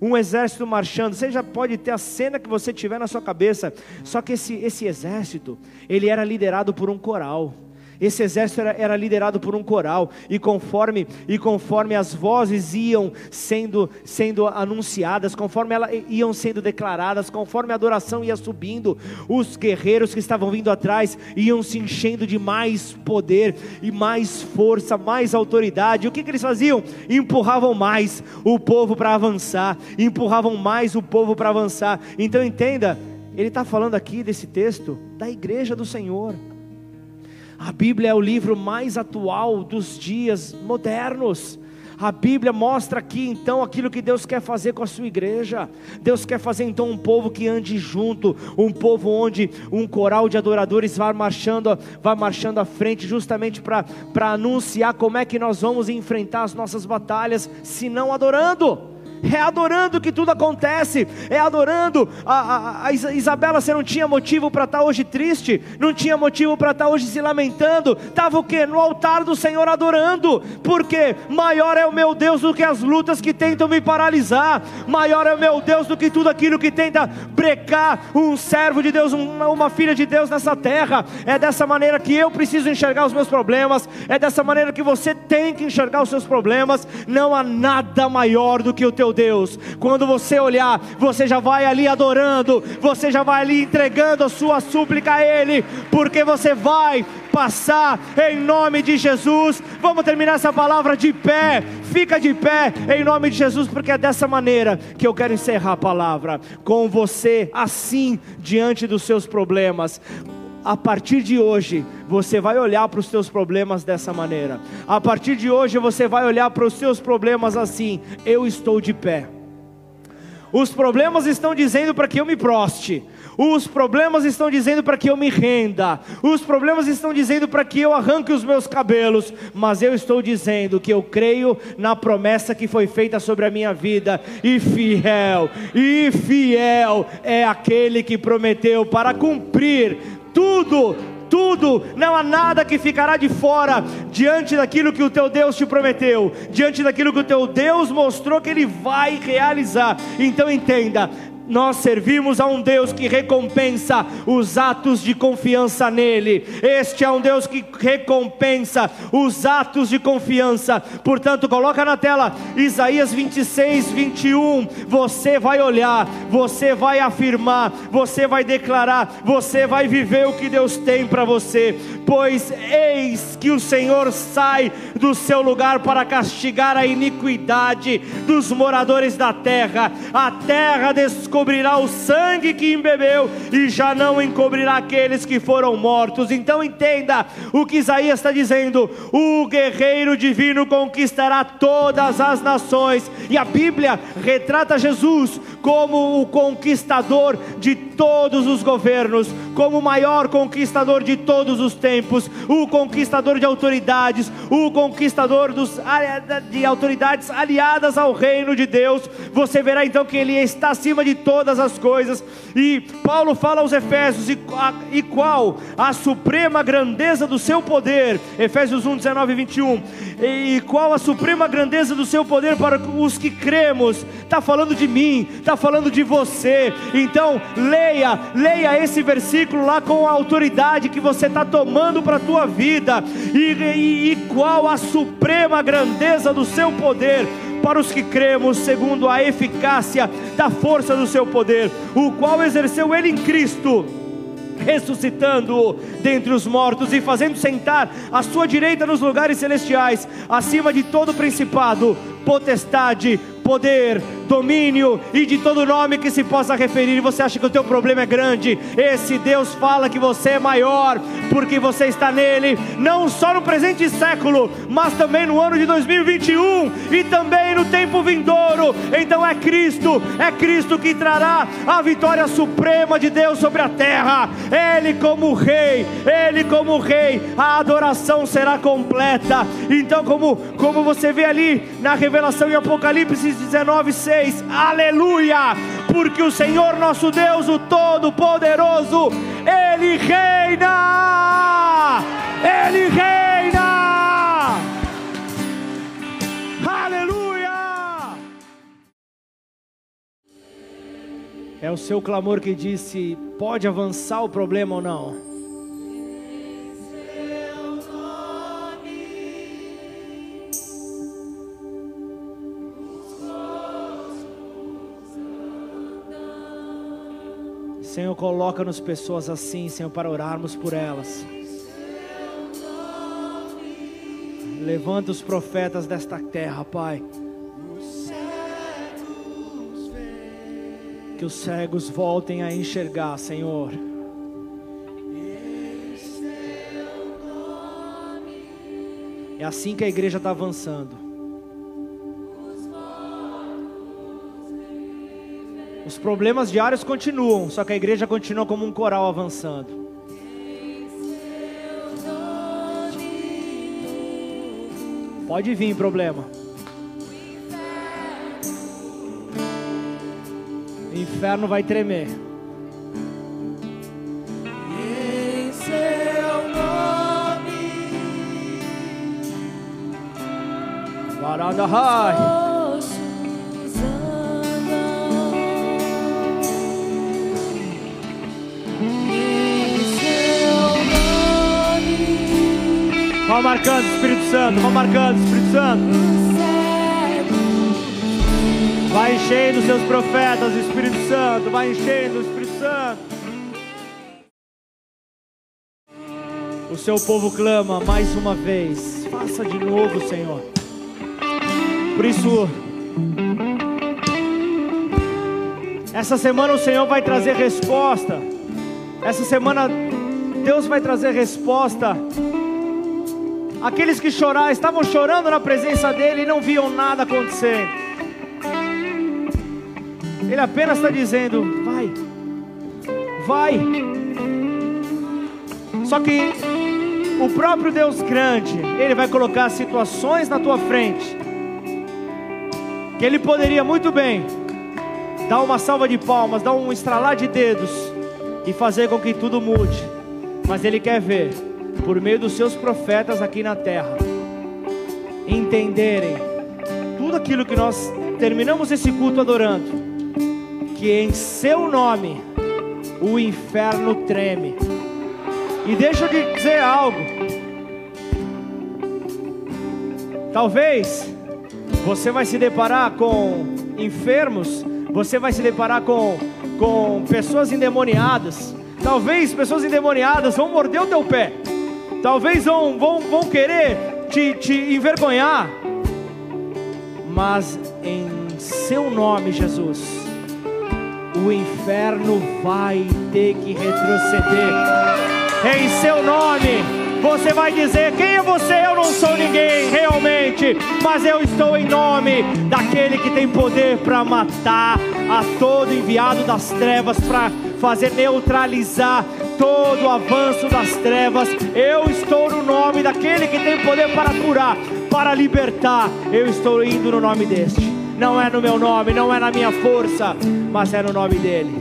S1: Um exército marchando, você já pode ter a cena que você tiver na sua cabeça. Só que esse, esse exército, ele era liderado por um coral. Esse exército era, era, liderado por um coral e conforme e conforme as vozes iam sendo sendo anunciadas, conforme elas iam sendo declaradas, conforme a adoração ia subindo, os guerreiros que estavam vindo atrás iam se enchendo de mais poder e mais força, mais autoridade. O que, que eles faziam? Empurravam mais o povo para avançar, empurravam mais o povo para avançar. Então entenda, ele está falando aqui desse texto da igreja do Senhor. A Bíblia é o livro mais atual dos dias modernos. A Bíblia mostra aqui então aquilo que Deus quer fazer com a sua igreja. Deus quer fazer então um povo que ande junto, um povo onde um coral de adoradores vai marchando, vai marchando à frente, justamente para anunciar como é que nós vamos enfrentar as nossas batalhas, se não adorando é adorando que tudo acontece, é adorando. A, a, a Isabela, você não tinha motivo para estar tá hoje triste, não tinha motivo para estar tá hoje se lamentando, estava o que? No altar do Senhor adorando, porque maior é o meu Deus do que as lutas que tentam me paralisar, maior é o meu Deus do que tudo aquilo que tenta brecar um servo de Deus, uma, uma filha de Deus nessa terra. É dessa maneira que eu preciso enxergar os meus problemas, é dessa maneira que você tem que enxergar os seus problemas. Não há nada maior do que o teu Deus. Quando você olhar, você já vai ali adorando, você já vai ali entregando a sua súplica a Ele, porque você vai passar em nome de Jesus. Vamos terminar essa palavra de pé. Fica de pé em nome de Jesus, porque é dessa maneira que eu quero encerrar a palavra com você assim diante dos seus problemas a partir de hoje, você vai olhar para os seus problemas dessa maneira. A partir de hoje, você vai olhar para os seus problemas assim: eu estou de pé. Os problemas estão dizendo para que eu me proste. Os problemas estão dizendo para que eu me renda. Os problemas estão dizendo para que eu arranque os meus cabelos. Mas eu estou dizendo que eu creio na promessa que foi feita sobre a minha vida. E fiel, e fiel é aquele que prometeu para cumprir tudo, tudo, não há nada que ficará de fora diante daquilo que o teu Deus te prometeu, diante daquilo que o teu Deus mostrou que Ele vai realizar. Então entenda, nós servimos a um Deus que recompensa os atos de confiança nele. Este é um Deus que recompensa os atos de confiança. Portanto, coloca na tela Isaías 26, 21. Você vai olhar, você vai afirmar, você vai declarar, você vai viver o que Deus tem para você. Pois eis que o Senhor sai do seu lugar para castigar a iniquidade dos moradores da terra. A terra descobriu encobrirá o sangue que embebeu e já não encobrirá aqueles que foram mortos. Então entenda o que Isaías está dizendo: o guerreiro divino conquistará todas as nações, e a Bíblia retrata Jesus como o conquistador de todos os governos, como o maior conquistador de todos os tempos, o conquistador de autoridades, o conquistador dos, de autoridades aliadas ao reino de Deus. Você verá então que ele está acima de todas as coisas. E Paulo fala aos Efésios: e, a, e qual a suprema grandeza do seu poder? Efésios 1, 19 e 21. E, e qual a suprema grandeza do seu poder para os que cremos? Está falando de mim, está falando de você. Então, leia, leia esse versículo lá com a autoridade que você está tomando para a tua vida. E, e, e qual a suprema grandeza do seu poder? Para os que cremos, segundo a eficácia da força do seu poder, o qual exerceu ele em Cristo ressuscitando-o dentre os mortos e fazendo sentar à sua direita nos lugares celestiais, acima de todo principado, potestade, poder, domínio e de todo nome que se possa referir. E você acha que o teu problema é grande? Esse Deus fala que você é maior, porque você está nele, não só no presente século, mas também no ano de 2021 e também no tempo vindouro. Então é Cristo, é Cristo que trará a vitória suprema de Deus sobre a terra. Ele como rei, ele como rei, a adoração será completa. Então como como você vê ali na revelação em Apocalipse 19, 6. Aleluia! Porque o Senhor nosso Deus, o Todo-Poderoso, Ele reina! Ele reina! Aleluia! É o seu clamor que disse: pode avançar o problema ou não? Senhor, coloca-nos pessoas assim, Senhor, para orarmos por elas. Levanta os profetas desta terra, Pai. Que os cegos voltem a enxergar, Senhor. É assim que a igreja está avançando. Os problemas diários continuam, só que a igreja continua como um coral avançando. Pode vir problema. O inferno vai tremer. Em seu nome. Varanda High. Vá marcando, Espírito Santo. Vá marcando, Espírito Santo. Vai enchendo seus profetas, Espírito Santo. Vai enchendo, Espírito Santo. O seu povo clama mais uma vez. Faça de novo, Senhor. Por isso, essa semana o Senhor vai trazer resposta. Essa semana Deus vai trazer resposta Aqueles que choraram, estavam chorando na presença dele e não viam nada acontecendo. Ele apenas está dizendo: vai, vai. Só que o próprio Deus grande, Ele vai colocar situações na tua frente que Ele poderia muito bem dar uma salva de palmas, dar um estralar de dedos e fazer com que tudo mude, mas Ele quer ver por meio dos seus profetas aqui na terra, entenderem tudo aquilo que nós terminamos esse culto adorando, que em seu nome o inferno treme. E deixa eu te dizer algo. Talvez você vai se deparar com enfermos, você vai se deparar com, com pessoas endemoniadas. Talvez pessoas endemoniadas vão morder o teu pé. Talvez vão, vão, vão querer te, te envergonhar, mas em seu nome, Jesus, o inferno vai ter que retroceder. Em seu nome, você vai dizer: Quem é você? Eu não sou ninguém, realmente, mas eu estou em nome daquele que tem poder para matar a todo enviado das trevas, para fazer neutralizar todo avanço das trevas. Eu estou no nome daquele que tem poder para curar, para libertar. Eu estou indo no nome deste. Não é no meu nome, não é na minha força, mas é no nome dele.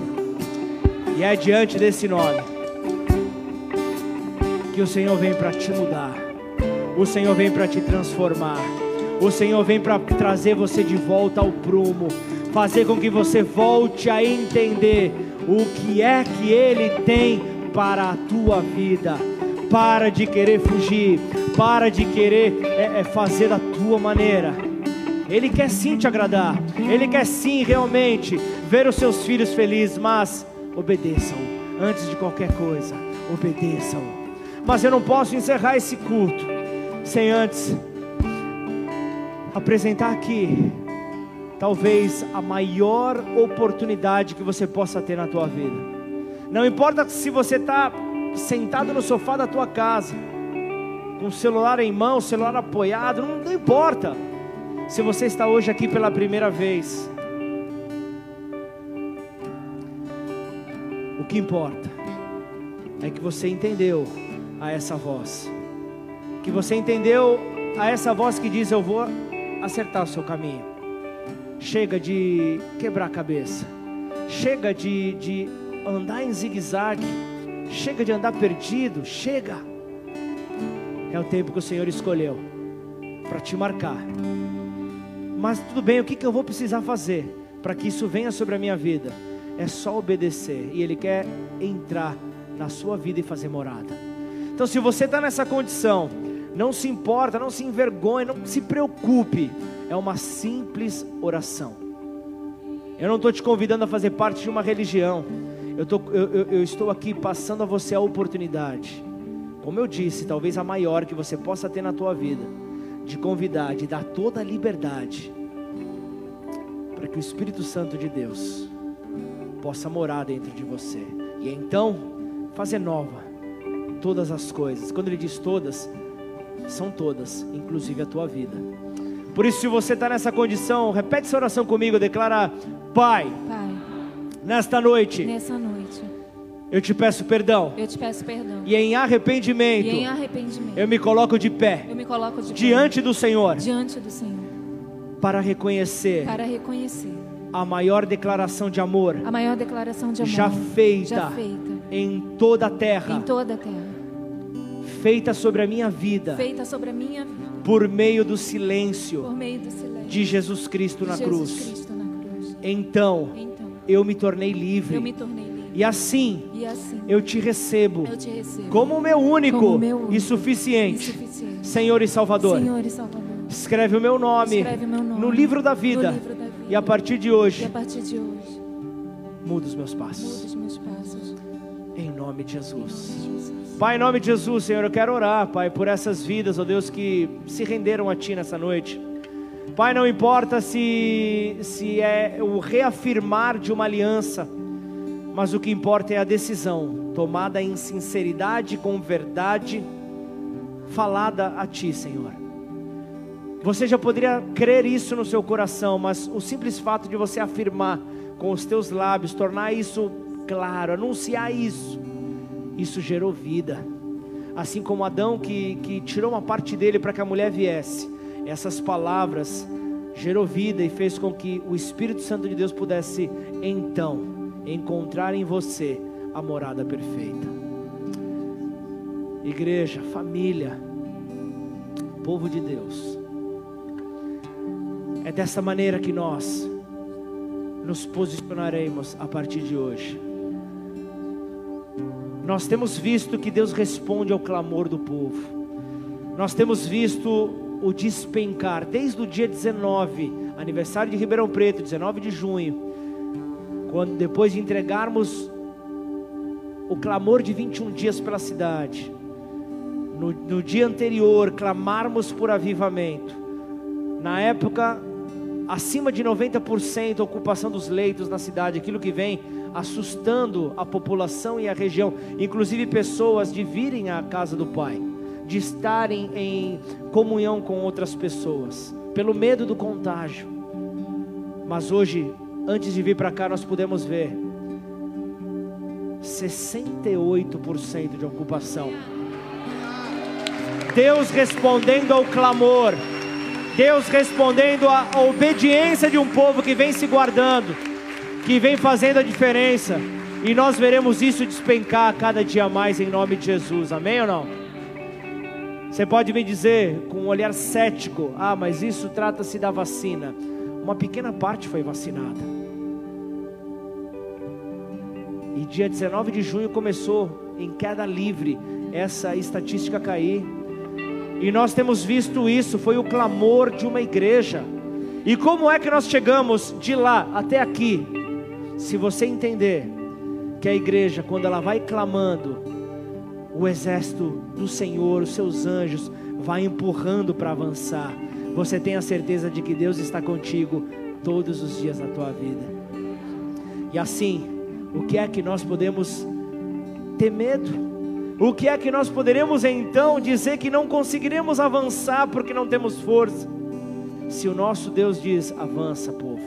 S1: E é diante desse nome que o Senhor vem para te mudar. O Senhor vem para te transformar. O Senhor vem para trazer você de volta ao prumo, fazer com que você volte a entender o que é que Ele tem para a tua vida. Para de querer fugir, para de querer é, é fazer da tua maneira. Ele quer sim te agradar, Ele quer sim realmente ver os seus filhos felizes, mas obedeçam antes de qualquer coisa, obedeçam. Mas eu não posso encerrar esse culto sem antes apresentar aqui talvez a maior oportunidade que você possa ter na tua vida. Não importa se você está sentado no sofá da tua casa, com o celular em mão, celular apoiado, não, não importa. Se você está hoje aqui pela primeira vez, o que importa é que você entendeu a essa voz, que você entendeu a essa voz que diz: Eu vou acertar o seu caminho. Chega de quebrar a cabeça, chega de, de andar em zigue-zague, chega de andar perdido, chega. É o tempo que o Senhor escolheu para te marcar. Mas tudo bem, o que, que eu vou precisar fazer para que isso venha sobre a minha vida? É só obedecer, e Ele quer entrar na sua vida e fazer morada. Então, se você está nessa condição, não se importa, não se envergonhe, não se preocupe, é uma simples oração. Eu não estou te convidando a fazer parte de uma religião, eu, tô, eu, eu, estou aqui passando a você a oportunidade, como eu disse, talvez a maior que você possa ter na tua vida, de convidar, de dar toda a liberdade, para que o Espírito Santo de Deus possa morar dentro de você, e então fazer nova todas as coisas. Quando ele diz todas, são todas, inclusive a tua vida. Por isso, se você está nessa condição, repete essa oração comigo, declara: Pai,
S2: Pai,
S1: nesta noite,
S2: nessa noite,
S1: eu te peço perdão.
S2: eu te peço perdão.
S1: E em arrependimento,
S2: E em arrependimento,
S1: eu me coloco de pé
S2: eu me coloco de pé
S1: diante do Senhor
S2: diante do Senhor
S1: para reconhecer
S2: para reconhecer
S1: a maior declaração de amor
S2: a maior declaração de amor
S1: já feita
S2: já feita
S1: em toda a
S2: em
S1: terra,
S2: toda a terra,
S1: feita sobre a minha vida
S2: feita sobre a minha vida
S1: por meio do silêncio
S2: por meio do silêncio
S1: de Jesus Cristo
S2: de
S1: na
S2: Jesus
S1: cruz.
S2: Cristo na cruz.
S1: Então,
S2: Então,
S1: eu me tornei
S2: eu me
S1: livre.
S2: tornei livre.
S1: E assim,
S2: E assim,
S1: eu te recebo
S2: eu te recebo
S1: como o meu único
S2: meu único
S1: e suficiente
S2: suficiente.
S1: Senhor e Salvador.
S2: Senhor e Salvador.
S1: Escreve o meu nome,
S2: Escreve meu nome
S1: no livro da vida.
S2: no livro da vida.
S1: E a partir de
S2: E
S1: hoje,
S2: a partir de hoje,
S1: muda os meus
S2: muda
S1: passos.
S2: os meus passos.
S1: Em nome de Jesus.
S2: Jesus.
S1: Pai, em nome de Jesus, Senhor, eu quero orar, Pai, por essas vidas, ó Deus, que se renderam a Ti nessa noite. Pai, não importa se, se é o reafirmar de uma aliança, mas o que importa é a decisão tomada em sinceridade, com verdade, falada a Ti, Senhor. Você já poderia crer isso no seu coração, mas o simples fato de você afirmar com os teus lábios, tornar isso claro, anunciar isso, isso gerou vida. Assim como Adão que, que tirou uma parte dele para que a mulher viesse, essas palavras gerou vida e fez com que o Espírito Santo de Deus pudesse então encontrar em você a morada perfeita. Igreja, família, povo de Deus. É dessa maneira que nós nos posicionaremos a partir de hoje. Nós temos visto que Deus responde ao clamor do povo. Nós temos visto o despencar desde o dia 19, aniversário de Ribeirão Preto, 19 de junho, quando depois de entregarmos o clamor de 21 dias pela cidade, no, no dia anterior clamarmos por avivamento. Na época, acima de 90% ocupação dos leitos na cidade, aquilo que vem assustando a população e a região, inclusive pessoas de virem à casa do Pai, de estarem em comunhão com outras pessoas, pelo medo do contágio. Mas hoje, antes de vir para cá, nós pudemos ver 68% de ocupação. Deus respondendo ao clamor, Deus respondendo à obediência de um povo que vem se guardando, que vem fazendo a diferença, e nós veremos isso despencar cada dia mais em nome de Jesus, amém ou não? Você pode me dizer com um olhar cético: ah, mas isso trata-se da vacina. Uma pequena parte foi vacinada. E dia 19 de junho começou em queda livre essa estatística cair. E nós temos visto isso, foi o clamor de uma igreja. E como é que nós chegamos de lá até aqui? Se você entender que a igreja, quando ela vai clamando, o exército do Senhor, os seus anjos, vai empurrando para avançar. Você tem a certeza de que Deus está contigo todos os dias da tua vida. E assim, o que é que nós podemos ter medo? O que é que nós poderemos então dizer que não conseguiremos avançar porque não temos força? Se o nosso Deus diz: avança, povo,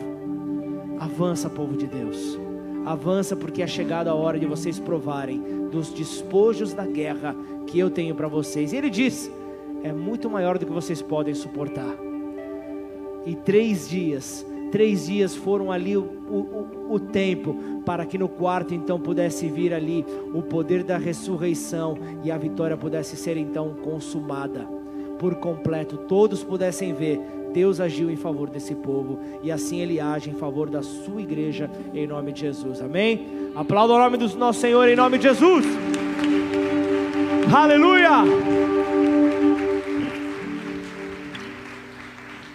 S1: avança, povo de Deus, avança porque é chegada a hora de vocês provarem dos despojos da guerra que eu tenho para vocês. E ele diz: é muito maior do que vocês podem suportar. E três dias três dias foram ali o, o, o, tempo para que no quarto então pudesse vir ali o poder da ressurreição e a vitória pudesse ser então consumada por completo. Todos pudessem ver Deus agiu em favor desse povo e assim Ele age em favor da sua igreja em nome de Jesus. Amém? Aplauda o nome do nosso Senhor em nome de Jesus. Aleluia!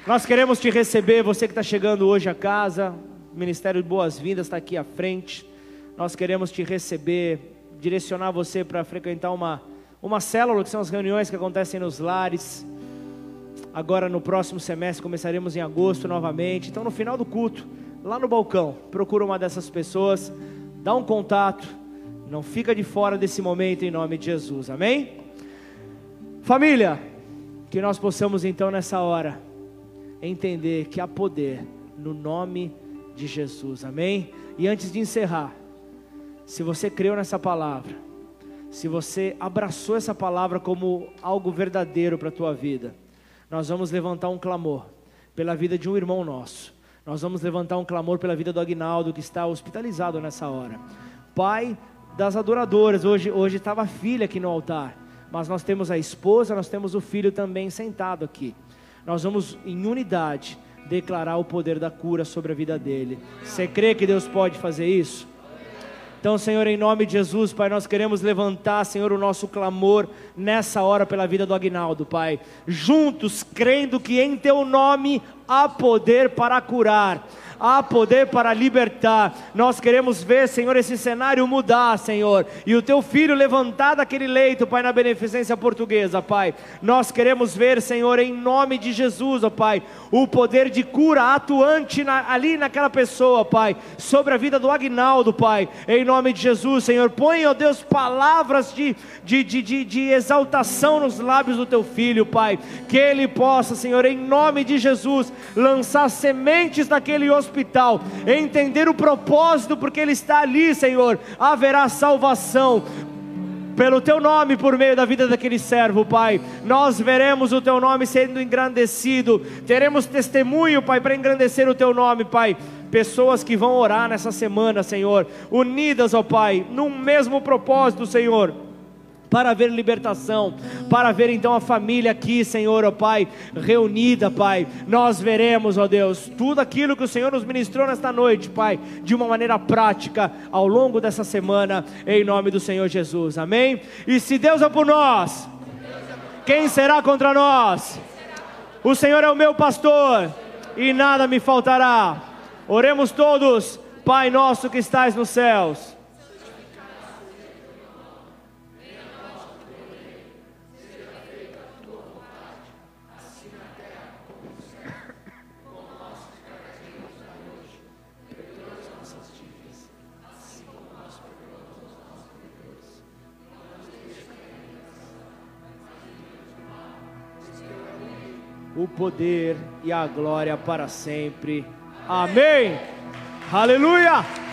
S1: Nós queremos te receber, você que está chegando hoje a casa, o Ministério de Boas-Vindas está aqui à frente. Nós queremos te receber, direcionar você para frequentar uma, uma célula, que são as reuniões que acontecem nos lares. Agora no próximo semestre começaremos em agosto novamente. Então no final do culto, lá no balcão, procura uma dessas pessoas, dá um contato, não fica de fora desse momento em nome de Jesus. Amém? Família, que nós possamos então nessa hora entender que há poder no nome de Jesus, amém? E antes de encerrar, se você creu nessa palavra, se você abraçou essa palavra como algo verdadeiro para a tua vida, nós vamos levantar um clamor pela vida de um irmão nosso. Nós vamos levantar um clamor pela vida do Agnaldo que está hospitalizado nessa hora. Pai das adoradoras, hoje hoje estava a filha aqui no altar, mas nós temos a esposa, nós temos o filho também sentado aqui nós vamos em unidade declarar o poder da cura sobre a vida dele. Você crê que Deus pode fazer isso? Então, Senhor, em nome de Jesus, Pai, nós queremos levantar, Senhor, o nosso clamor nessa hora pela vida do Agnaldo, Pai. Juntos, crendo que em Teu nome há poder para curar há poder para libertar. Nós queremos ver, Senhor, esse cenário mudar, Senhor, e o teu filho levantar daquele leito, Pai, na beneficência portuguesa, Pai. Nós queremos ver, Senhor, em nome de Jesus, ó Pai, o poder de cura atuante na, ali naquela pessoa, Pai, sobre a vida do Agnaldo, Pai, em nome de Jesus, Senhor. Põe, ó Deus, palavras de, de, de, de, de exaltação nos lábios do teu filho, Pai, que ele possa, Senhor, em nome de Jesus, lançar sementes naquele hospital hospital, entender o propósito porque Ele está ali, Senhor, haverá salvação pelo teu nome por meio da vida daquele servo, Pai. Nós veremos o teu nome sendo engrandecido, teremos testemunho, Pai, para engrandecer o teu nome, Pai. Pessoas que vão orar nessa semana, Senhor, unidas, ó Pai, num mesmo propósito, Senhor para ver libertação, para ver então a família aqui, Senhor, ó Pai, reunida, Pai. Nós veremos, ó Deus, tudo aquilo que o Senhor nos ministrou nesta noite, Pai, de uma maneira prática ao longo dessa semana, em nome do Senhor Jesus. Amém? E se Deus é por nós, quem será contra nós? O Senhor é o meu pastor e nada me faltará. Oremos todos, Pai nosso que estais nos céus o poder e a glória para sempre. Amém. Aleluia.